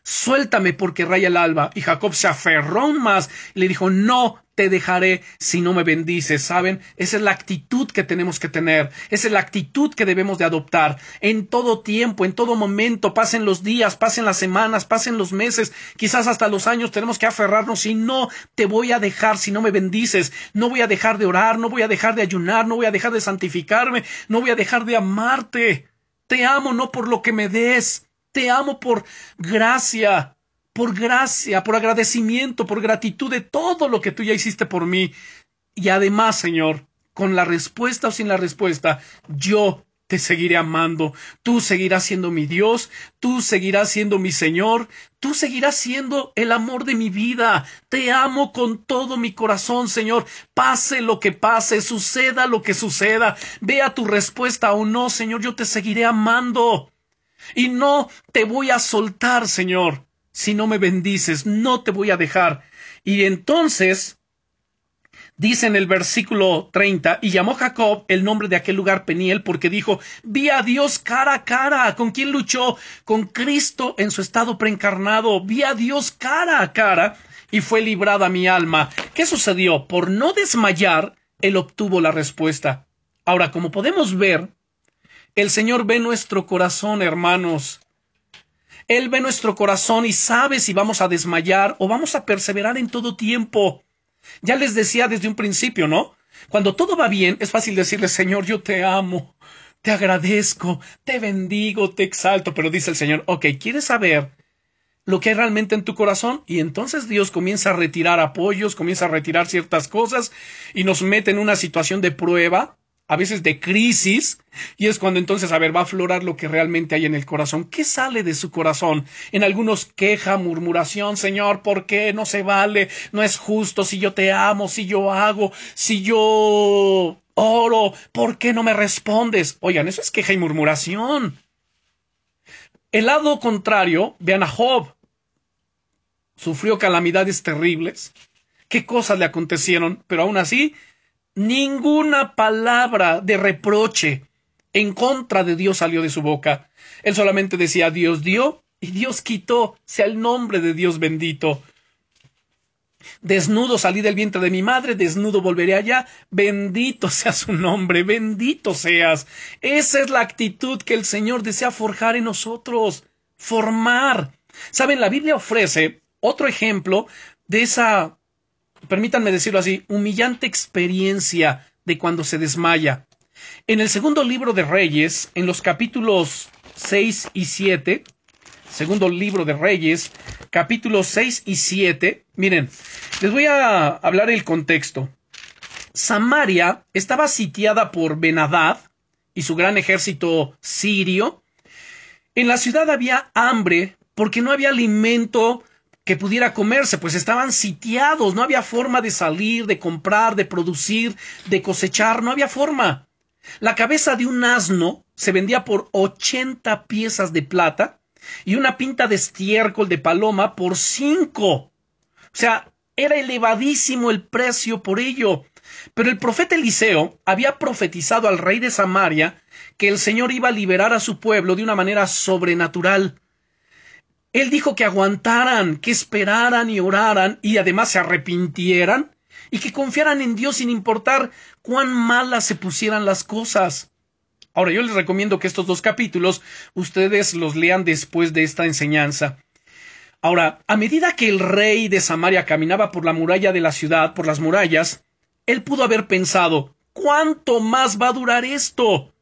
suéltame porque raya el alba. Y Jacob se aferró aún más y le dijo, no te dejaré si no me bendices, ¿saben? Esa es la actitud que tenemos que tener, esa es la actitud que debemos de adoptar en todo tiempo, en todo momento, pasen los días, pasen las semanas, pasen los meses, quizás hasta los años, tenemos que aferrarnos y no te voy a dejar si no me bendices, no voy a dejar de orar, no voy a dejar de ayunar, no voy a dejar de santificarme, no voy a dejar de amarte. Te amo no por lo que me des, te amo por gracia, por gracia, por agradecimiento, por gratitud de todo lo que tú ya hiciste por mí. Y además, Señor, con la respuesta o sin la respuesta, yo te seguiré amando, tú seguirás siendo mi Dios, tú seguirás siendo mi Señor, tú seguirás siendo el amor de mi vida. Te amo con todo mi corazón, Señor. Pase lo que pase, suceda lo que suceda, vea tu respuesta o no, Señor, yo te seguiré amando. Y no te voy a soltar, Señor si no me bendices, no te voy a dejar. Y entonces, dice en el versículo 30, y llamó Jacob el nombre de aquel lugar Peniel, porque dijo, vi a Dios cara a cara. ¿Con quién luchó? Con Cristo en su estado preencarnado. Vi a Dios cara a cara y fue librada mi alma. ¿Qué sucedió? Por no desmayar, él obtuvo la respuesta. Ahora, como podemos ver, el Señor ve nuestro corazón, hermanos. Él ve nuestro corazón y sabe si vamos a desmayar o vamos a perseverar en todo tiempo. Ya les decía desde un principio, ¿no? Cuando todo va bien, es fácil decirle, Señor, yo te amo, te agradezco, te bendigo, te exalto, pero dice el Señor, ok, ¿quieres saber lo que hay realmente en tu corazón? Y entonces Dios comienza a retirar apoyos, comienza a retirar ciertas cosas y nos mete en una situación de prueba a veces de crisis, y es cuando entonces, a ver, va a aflorar lo que realmente hay en el corazón. ¿Qué sale de su corazón? En algunos queja, murmuración, Señor, ¿por qué no se vale? No es justo si yo te amo, si yo hago, si yo oro, ¿por qué no me respondes? Oigan, eso es queja y murmuración. El lado contrario, vean a Job. Sufrió calamidades terribles. ¿Qué cosas le acontecieron? Pero aún así ninguna palabra de reproche, En contra de Dios salió de su boca. Él solamente decía Dios dio y Dios quitó, sea el nombre de Dios bendito. Desnudo salí del vientre de mi madre, desnudo volveré allá. Bendito sea su nombre, bendito seas. Esa es la actitud que el Señor desea forjar en nosotros, formar. Saben, la Biblia ofrece otro ejemplo de esa, permítanme decirlo así, humillante experiencia de cuando se desmaya. En el segundo libro de Reyes, en los capítulos 6 y 7, segundo libro de Reyes, capítulos 6 y 7. Miren, les voy a hablar el contexto. Samaria estaba sitiada por Benadad y su gran ejército sirio. En la ciudad había hambre porque no había alimento que pudiera comerse, pues estaban sitiados, no había forma de salir, de comprar, de producir, de cosechar, no había forma. La cabeza de un asno se vendía por ochenta piezas de plata y una pinta de estiércol de paloma por cinco. O sea, era elevadísimo el precio por ello. Pero el profeta Eliseo había profetizado al rey de Samaria que el Señor iba a liberar a su pueblo de una manera sobrenatural. Él dijo que aguantaran, que esperaran y oraran y además se arrepintieran y que confiaran en Dios sin importar cuán malas se pusieran las cosas. Ahora, yo les recomiendo que estos dos capítulos ustedes los lean después de esta enseñanza. Ahora, a medida que el rey de Samaria caminaba por la muralla de la ciudad, por las murallas, él pudo haber pensado, ¿cuánto más va a durar esto?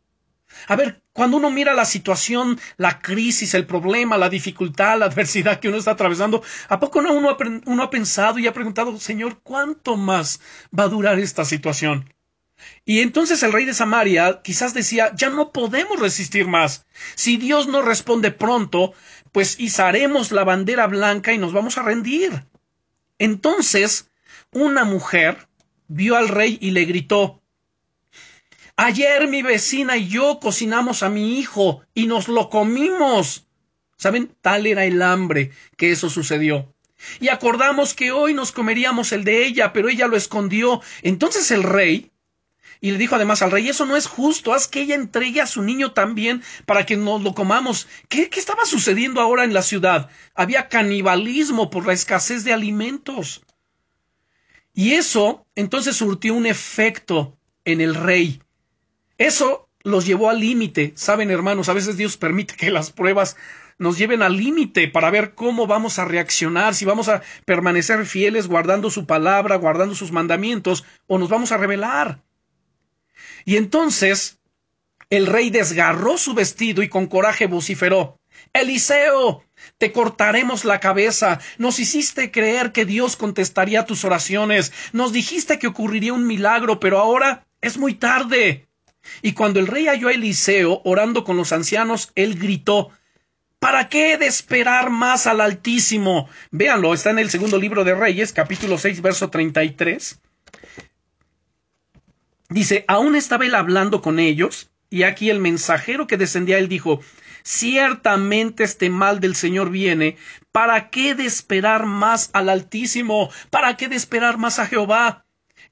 A ver, cuando uno mira la situación, la crisis, el problema, la dificultad, la adversidad que uno está atravesando, ¿a poco no uno, uno ha pensado y ha preguntado, Señor, ¿cuánto más va a durar esta situación? Y entonces el rey de Samaria quizás decía, ya no podemos resistir más. Si Dios no responde pronto, pues izaremos la bandera blanca y nos vamos a rendir. Entonces, una mujer vio al rey y le gritó, Ayer mi vecina y yo cocinamos a mi hijo y nos lo comimos. ¿Saben? Tal era el hambre que eso sucedió. Y acordamos que hoy nos comeríamos el de ella, pero ella lo escondió. Entonces el rey y le dijo además al rey, eso no es justo, haz que ella entregue a su niño también para que nos lo comamos. ¿Qué, qué estaba sucediendo ahora en la ciudad? Había canibalismo por la escasez de alimentos. Y eso entonces surtió un efecto en el rey. Eso los llevó al límite. Saben, hermanos, a veces Dios permite que las pruebas nos lleven al límite para ver cómo vamos a reaccionar, si vamos a permanecer fieles guardando su palabra, guardando sus mandamientos, o nos vamos a rebelar. Y entonces el rey desgarró su vestido y con coraje vociferó Eliseo, te cortaremos la cabeza. Nos hiciste creer que Dios contestaría tus oraciones. Nos dijiste que ocurriría un milagro, pero ahora es muy tarde. Y cuando el rey halló a Eliseo orando con los ancianos, él gritó ¿Para qué he de esperar más al Altísimo? Véanlo, está en el segundo libro de Reyes, capítulo 6, verso 33. Dice, aún estaba él hablando con ellos, y aquí el mensajero que descendía él dijo, ciertamente este mal del Señor viene, ¿para qué de esperar más al Altísimo? ¿Para qué de esperar más a Jehová?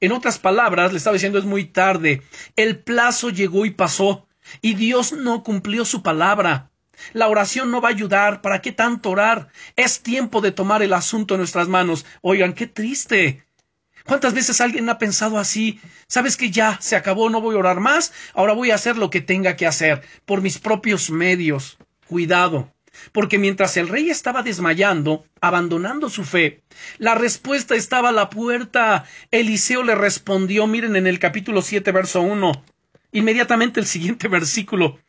En otras palabras, le estaba diciendo, es muy tarde, el plazo llegó y pasó, y Dios no cumplió su palabra. La oración no va a ayudar, ¿para qué tanto orar? Es tiempo de tomar el asunto en nuestras manos. Oigan, qué triste. ¿Cuántas veces alguien ha pensado así? Sabes que ya se acabó, no voy a orar más, ahora voy a hacer lo que tenga que hacer, por mis propios medios. Cuidado, porque mientras el rey estaba desmayando, abandonando su fe, la respuesta estaba a la puerta. Eliseo le respondió, miren en el capítulo 7, verso 1, inmediatamente el siguiente versículo.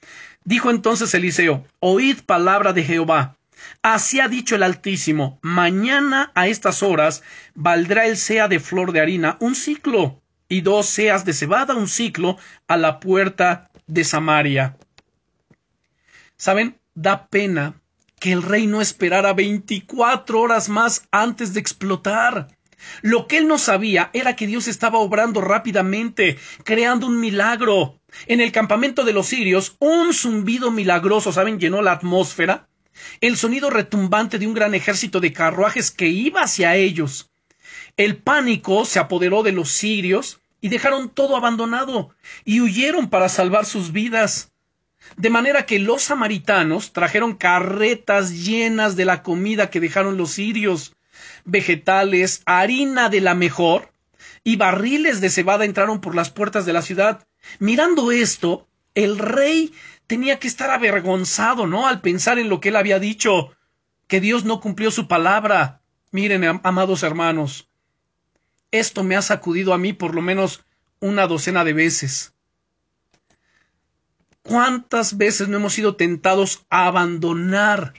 Dijo entonces Eliseo, oíd palabra de Jehová. Así ha dicho el Altísimo, mañana a estas horas valdrá el sea de flor de harina un ciclo, y dos seas de cebada un ciclo a la puerta de Samaria. ¿Saben? Da pena que el rey no esperara veinticuatro horas más antes de explotar. Lo que él no sabía era que Dios estaba obrando rápidamente, creando un milagro. En el campamento de los sirios, un zumbido milagroso, ¿saben?, llenó la atmósfera el sonido retumbante de un gran ejército de carruajes que iba hacia ellos. El pánico se apoderó de los sirios y dejaron todo abandonado y huyeron para salvar sus vidas. De manera que los samaritanos trajeron carretas llenas de la comida que dejaron los sirios, vegetales, harina de la mejor, y barriles de cebada entraron por las puertas de la ciudad. Mirando esto, el rey tenía que estar avergonzado, ¿no? Al pensar en lo que él había dicho, que Dios no cumplió su palabra. Miren, amados hermanos, esto me ha sacudido a mí por lo menos una docena de veces. ¿Cuántas veces no hemos sido tentados a abandonar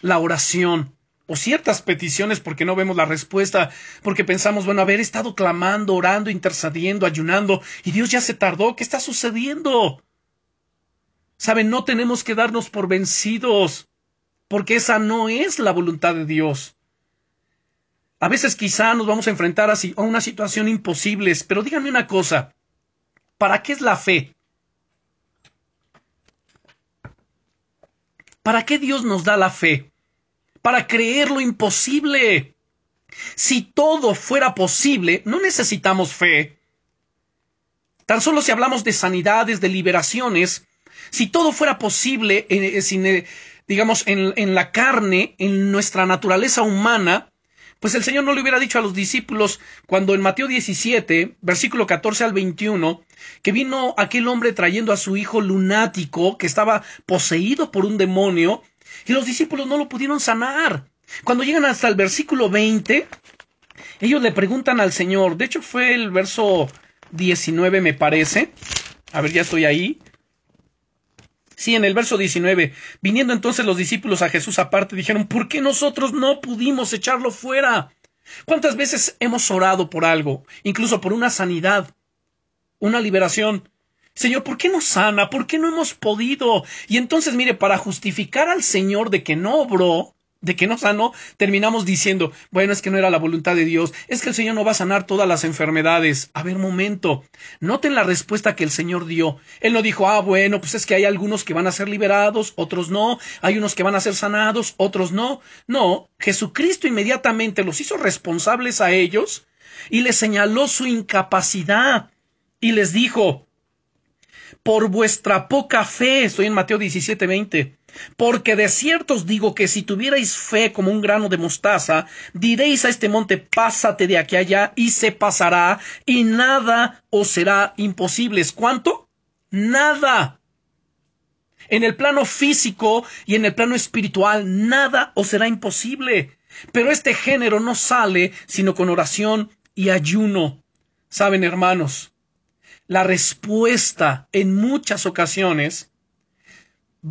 la oración o ciertas peticiones porque no vemos la respuesta, porque pensamos, bueno, haber estado clamando, orando, intercediendo, ayunando, y Dios ya se tardó, ¿qué está sucediendo? Saben, no tenemos que darnos por vencidos, porque esa no es la voluntad de Dios. A veces quizá nos vamos a enfrentar a una situación imposible, pero díganme una cosa, ¿para qué es la fe? ¿Para qué Dios nos da la fe? Para creer lo imposible. Si todo fuera posible, no necesitamos fe. Tan solo si hablamos de sanidades, de liberaciones, si todo fuera posible, eh, eh, digamos, en, en la carne, en nuestra naturaleza humana, pues el Señor no le hubiera dicho a los discípulos cuando en Mateo 17, versículo 14 al 21, que vino aquel hombre trayendo a su hijo lunático que estaba poseído por un demonio y los discípulos no lo pudieron sanar. Cuando llegan hasta el versículo 20, ellos le preguntan al Señor, de hecho fue el verso 19 me parece, a ver ya estoy ahí, Sí, en el verso 19, viniendo entonces los discípulos a Jesús aparte, dijeron, ¿por qué nosotros no pudimos echarlo fuera? ¿Cuántas veces hemos orado por algo, incluso por una sanidad, una liberación? Señor, ¿por qué no sana? ¿Por qué no hemos podido? Y entonces, mire, para justificar al Señor de que no obró, de que no sanó, terminamos diciendo, bueno, es que no era la voluntad de Dios, es que el Señor no va a sanar todas las enfermedades. A ver, momento, noten la respuesta que el Señor dio. Él no dijo, ah, bueno, pues es que hay algunos que van a ser liberados, otros no, hay unos que van a ser sanados, otros no. No, Jesucristo inmediatamente los hizo responsables a ellos y les señaló su incapacidad y les dijo, por vuestra poca fe, estoy en Mateo 17, 20, porque de cierto os digo que si tuvierais fe como un grano de mostaza, diréis a este monte, pásate de aquí allá, y se pasará, y nada os será imposible. ¿Cuánto? Nada. En el plano físico y en el plano espiritual, nada os será imposible. Pero este género no sale sino con oración y ayuno. Saben, hermanos, la respuesta en muchas ocasiones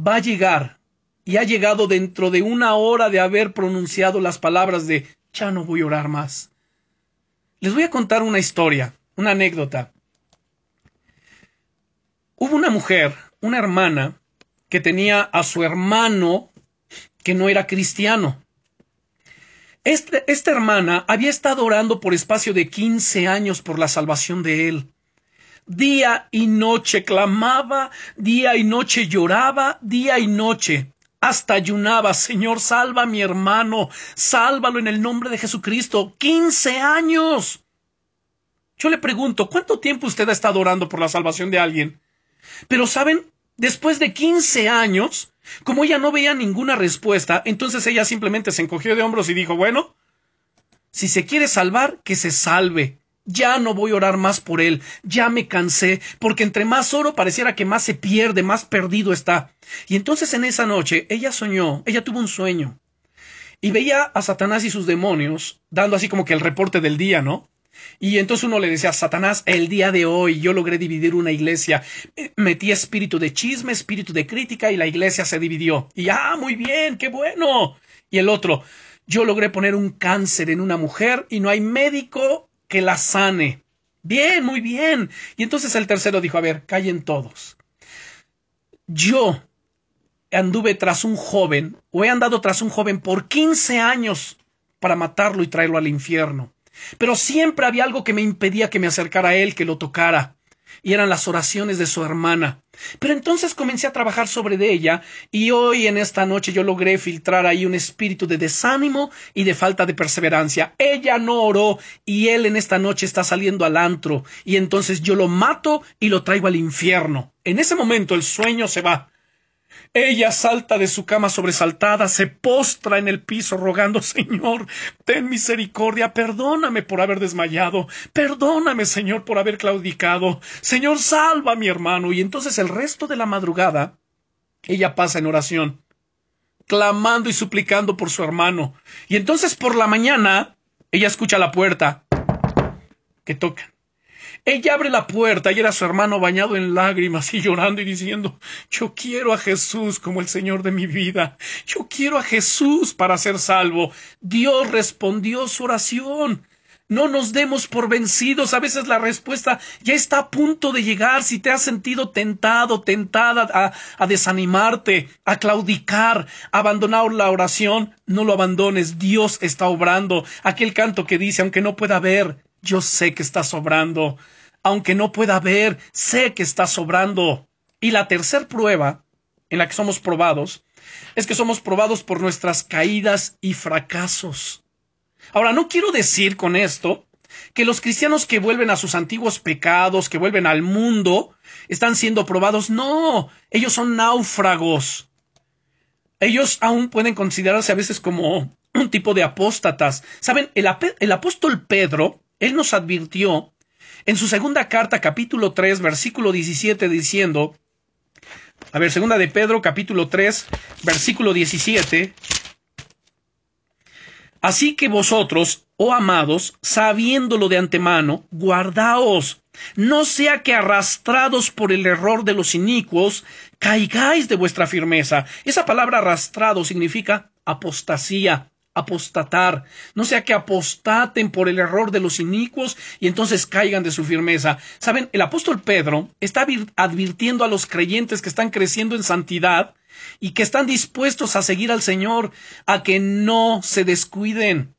va a llegar y ha llegado dentro de una hora de haber pronunciado las palabras de ya no voy a orar más. Les voy a contar una historia, una anécdota. Hubo una mujer, una hermana, que tenía a su hermano que no era cristiano. Este, esta hermana había estado orando por espacio de 15 años por la salvación de él. Día y noche clamaba, día y noche lloraba, día y noche. Hasta ayunaba, Señor, salva a mi hermano, sálvalo en el nombre de Jesucristo. ¡Quince años! Yo le pregunto, ¿cuánto tiempo usted ha estado orando por la salvación de alguien? Pero, ¿saben? Después de quince años, como ella no veía ninguna respuesta, entonces ella simplemente se encogió de hombros y dijo, bueno, si se quiere salvar, que se salve. Ya no voy a orar más por él, ya me cansé, porque entre más oro pareciera que más se pierde, más perdido está. Y entonces en esa noche ella soñó, ella tuvo un sueño, y veía a Satanás y sus demonios dando así como que el reporte del día, ¿no? Y entonces uno le decía, Satanás, el día de hoy yo logré dividir una iglesia. Metí espíritu de chisme, espíritu de crítica y la iglesia se dividió. Y ah, muy bien, qué bueno. Y el otro, yo logré poner un cáncer en una mujer y no hay médico que la sane. Bien, muy bien. Y entonces el tercero dijo, a ver, callen todos. Yo anduve tras un joven, o he andado tras un joven por 15 años para matarlo y traerlo al infierno. Pero siempre había algo que me impedía que me acercara a él, que lo tocara y eran las oraciones de su hermana. Pero entonces comencé a trabajar sobre de ella y hoy en esta noche yo logré filtrar ahí un espíritu de desánimo y de falta de perseverancia. Ella no oró y él en esta noche está saliendo al antro y entonces yo lo mato y lo traigo al infierno. En ese momento el sueño se va. Ella salta de su cama sobresaltada, se postra en el piso rogando, Señor, ten misericordia, perdóname por haber desmayado, perdóname, Señor, por haber claudicado, Señor, salva a mi hermano. Y entonces el resto de la madrugada, ella pasa en oración, clamando y suplicando por su hermano. Y entonces por la mañana, ella escucha la puerta que tocan. Ella abre la puerta y era su hermano bañado en lágrimas y llorando y diciendo Yo quiero a Jesús como el Señor de mi vida. Yo quiero a Jesús para ser salvo. Dios respondió su oración. No nos demos por vencidos. A veces la respuesta ya está a punto de llegar. Si te has sentido tentado, tentada a, a, desanimarte, a claudicar, a abandonar la oración, no lo abandones. Dios está obrando. Aquel canto que dice, aunque no pueda ver, yo sé que está sobrando aunque no pueda ver, sé que está sobrando. Y la tercera prueba en la que somos probados es que somos probados por nuestras caídas y fracasos. Ahora, no quiero decir con esto que los cristianos que vuelven a sus antiguos pecados, que vuelven al mundo, están siendo probados. No, ellos son náufragos. Ellos aún pueden considerarse a veces como un tipo de apóstatas. Saben, el, el apóstol Pedro, él nos advirtió en su segunda carta, capítulo 3, versículo 17, diciendo, a ver, segunda de Pedro, capítulo 3, versículo 17, Así que vosotros, oh amados, sabiéndolo de antemano, guardaos, no sea que arrastrados por el error de los inicuos, caigáis de vuestra firmeza. Esa palabra arrastrado significa apostasía, apostatar, no sea que apostaten por el error de los inicuos y entonces caigan de su firmeza. Saben, el apóstol Pedro está advirtiendo a los creyentes que están creciendo en santidad y que están dispuestos a seguir al Señor, a que no se descuiden.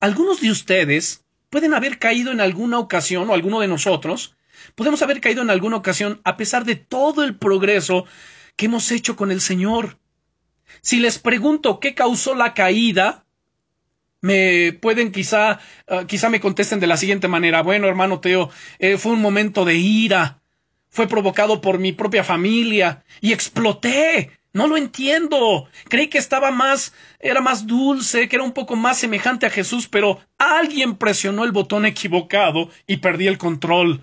Algunos de ustedes pueden haber caído en alguna ocasión, o alguno de nosotros, podemos haber caído en alguna ocasión a pesar de todo el progreso que hemos hecho con el Señor. Si les pregunto qué causó la caída, me pueden quizá, ah, quizá me contesten de la siguiente manera. Bueno, hermano Teo, eh, fue un momento de ira. Fue provocado por mi propia familia y exploté. No lo entiendo. Creí que estaba más, era más dulce, que era un poco más semejante a Jesús, pero alguien presionó el botón equivocado y perdí el control.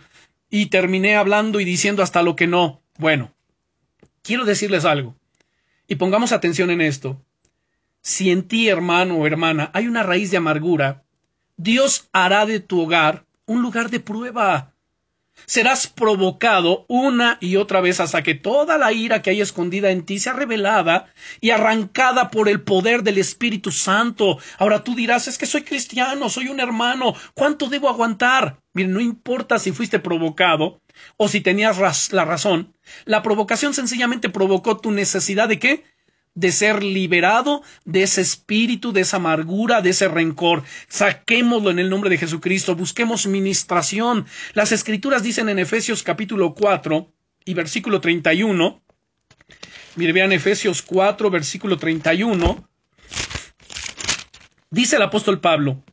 Y terminé hablando y diciendo hasta lo que no. Bueno, quiero decirles algo. Y pongamos atención en esto. Si en ti, hermano o hermana, hay una raíz de amargura, Dios hará de tu hogar un lugar de prueba. Serás provocado una y otra vez hasta que toda la ira que hay escondida en ti sea revelada y arrancada por el poder del Espíritu Santo. Ahora tú dirás, es que soy cristiano, soy un hermano, ¿cuánto debo aguantar? Miren, no importa si fuiste provocado o si tenías la razón, la provocación sencillamente provocó tu necesidad de qué? De ser liberado de ese espíritu, de esa amargura, de ese rencor. Saquémoslo en el nombre de Jesucristo, busquemos ministración. Las escrituras dicen en Efesios capítulo 4 y versículo 31, mire, vean Efesios 4, versículo 31, dice el apóstol Pablo,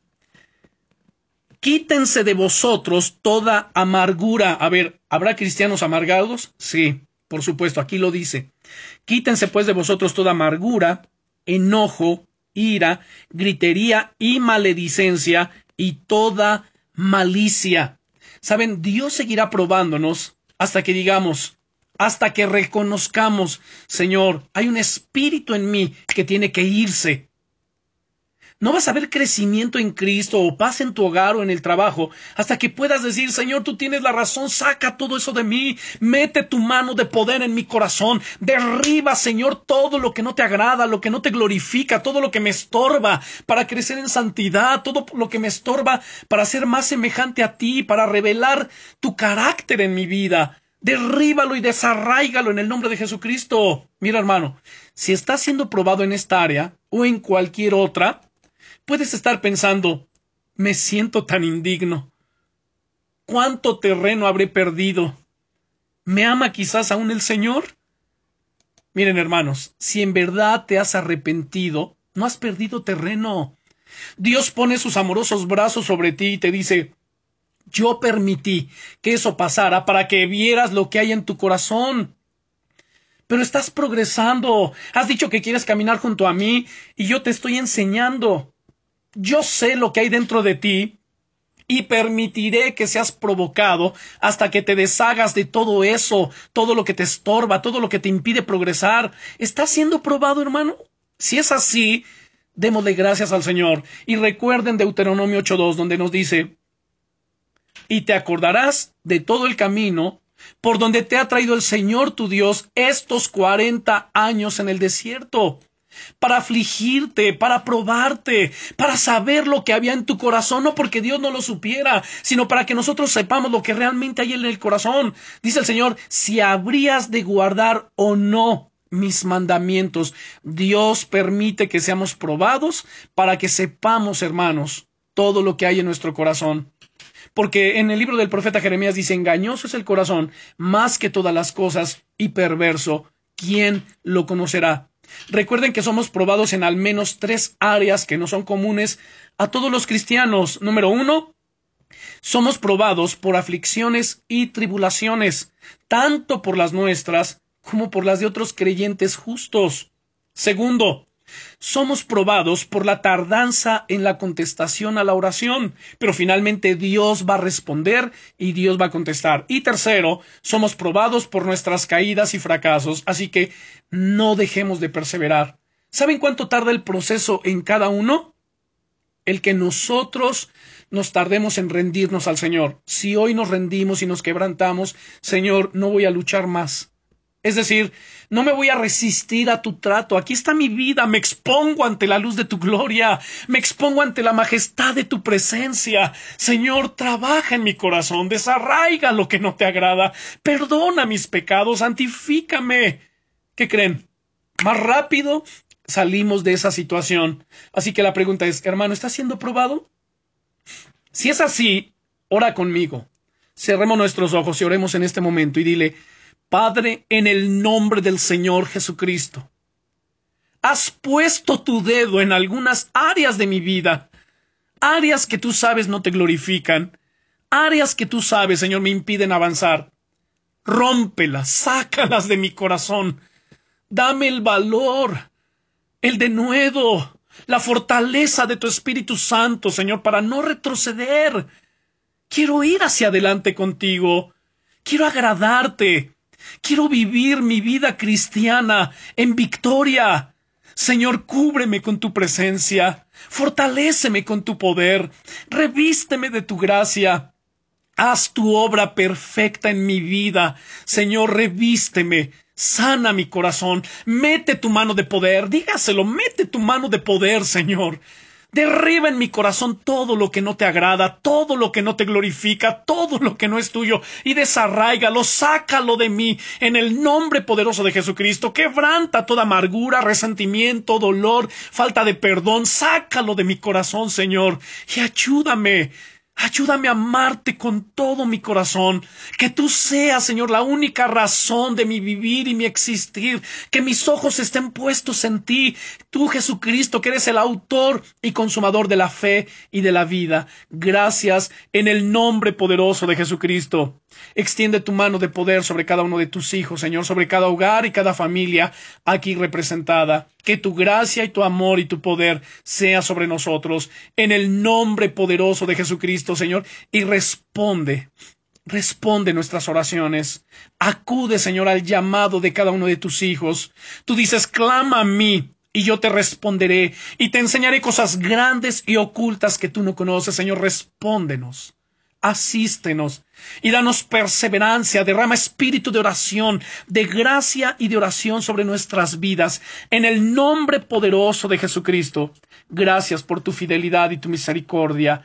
quítense de vosotros toda amargura. A ver, ¿habrá cristianos amargados? Sí. Por supuesto, aquí lo dice. Quítense pues de vosotros toda amargura, enojo, ira, gritería y maledicencia y toda malicia. Saben, Dios seguirá probándonos hasta que digamos, hasta que reconozcamos, Señor, hay un espíritu en mí que tiene que irse. No vas a ver crecimiento en Cristo o paz en tu hogar o en el trabajo hasta que puedas decir, Señor, tú tienes la razón, saca todo eso de mí, mete tu mano de poder en mi corazón, derriba, Señor, todo lo que no te agrada, lo que no te glorifica, todo lo que me estorba para crecer en santidad, todo lo que me estorba para ser más semejante a ti, para revelar tu carácter en mi vida. Derríbalo y desarráigalo en el nombre de Jesucristo. Mira, hermano, si estás siendo probado en esta área o en cualquier otra, Puedes estar pensando, me siento tan indigno. ¿Cuánto terreno habré perdido? ¿Me ama quizás aún el Señor? Miren, hermanos, si en verdad te has arrepentido, no has perdido terreno. Dios pone sus amorosos brazos sobre ti y te dice, yo permití que eso pasara para que vieras lo que hay en tu corazón. pero estás progresando. Has dicho que quieres caminar junto a mí y yo te estoy enseñando. Yo sé lo que hay dentro de ti y permitiré que seas provocado hasta que te deshagas de todo eso, todo lo que te estorba, todo lo que te impide progresar. ¿Estás siendo probado, hermano? Si es así, démosle gracias al Señor. Y recuerden Deuteronomio 8.2, donde nos dice, y te acordarás de todo el camino por donde te ha traído el Señor tu Dios estos cuarenta años en el desierto, para afligirte, para probarte, para saber lo que había en tu corazón, no porque Dios no lo supiera, sino para que nosotros sepamos lo que realmente hay en el corazón. Dice el Señor, si habrías de guardar o no mis mandamientos. Dios permite que seamos probados para que sepamos, hermanos, todo lo que hay en nuestro corazón. Porque en el libro del profeta Jeremías dice, engañoso es el corazón más que todas las cosas y perverso. ¿Quién lo conocerá? Recuerden que somos probados en al menos tres áreas que no son comunes a todos los cristianos. Número uno, somos probados por aflicciones y tribulaciones, tanto por las nuestras como por las de otros creyentes justos. Segundo, somos probados por la tardanza en la contestación a la oración, pero finalmente Dios va a responder y Dios va a contestar. Y tercero, somos probados por nuestras caídas y fracasos, así que no dejemos de perseverar. ¿Saben cuánto tarda el proceso en cada uno? El que nosotros nos tardemos en rendirnos al Señor. Si hoy nos rendimos y nos quebrantamos, Señor, no voy a luchar más. Es decir, no me voy a resistir a tu trato. Aquí está mi vida. Me expongo ante la luz de tu gloria. Me expongo ante la majestad de tu presencia. Señor, trabaja en mi corazón. Desarraiga lo que no te agrada. Perdona mis pecados. Santifícame. ¿Qué creen? Más rápido salimos de esa situación. Así que la pregunta es, hermano, ¿está siendo probado? Si es así, ora conmigo. Cerremos nuestros ojos y oremos en este momento y dile, Padre, en el nombre del Señor Jesucristo, has puesto tu dedo en algunas áreas de mi vida, áreas que tú sabes no te glorifican, áreas que tú sabes, Señor, me impiden avanzar. Rómpelas, sácalas de mi corazón. Dame el valor, el denuedo, la fortaleza de tu Espíritu Santo, Señor, para no retroceder. Quiero ir hacia adelante contigo. Quiero agradarte. Quiero vivir mi vida cristiana en victoria. Señor, cúbreme con tu presencia, fortaléceme con tu poder, revísteme de tu gracia. Haz tu obra perfecta en mi vida. Señor, revísteme, sana mi corazón, mete tu mano de poder, dígaselo, mete tu mano de poder, Señor. Derriba en mi corazón todo lo que no te agrada, todo lo que no te glorifica, todo lo que no es tuyo, y desarraigalo, sácalo de mí, en el nombre poderoso de Jesucristo. Quebranta toda amargura, resentimiento, dolor, falta de perdón, sácalo de mi corazón, Señor, y ayúdame Ayúdame a amarte con todo mi corazón. Que tú seas, Señor, la única razón de mi vivir y mi existir. Que mis ojos estén puestos en ti. Tú, Jesucristo, que eres el autor y consumador de la fe y de la vida. Gracias en el nombre poderoso de Jesucristo. Extiende tu mano de poder sobre cada uno de tus hijos, Señor, sobre cada hogar y cada familia aquí representada. Que tu gracia y tu amor y tu poder sea sobre nosotros, en el nombre poderoso de Jesucristo, Señor, y responde, responde nuestras oraciones. Acude, Señor, al llamado de cada uno de tus hijos. Tú dices, clama a mí, y yo te responderé, y te enseñaré cosas grandes y ocultas que tú no conoces, Señor, respóndenos asístenos y danos perseverancia, derrama espíritu de oración, de gracia y de oración sobre nuestras vidas, en el nombre poderoso de Jesucristo. Gracias por tu fidelidad y tu misericordia,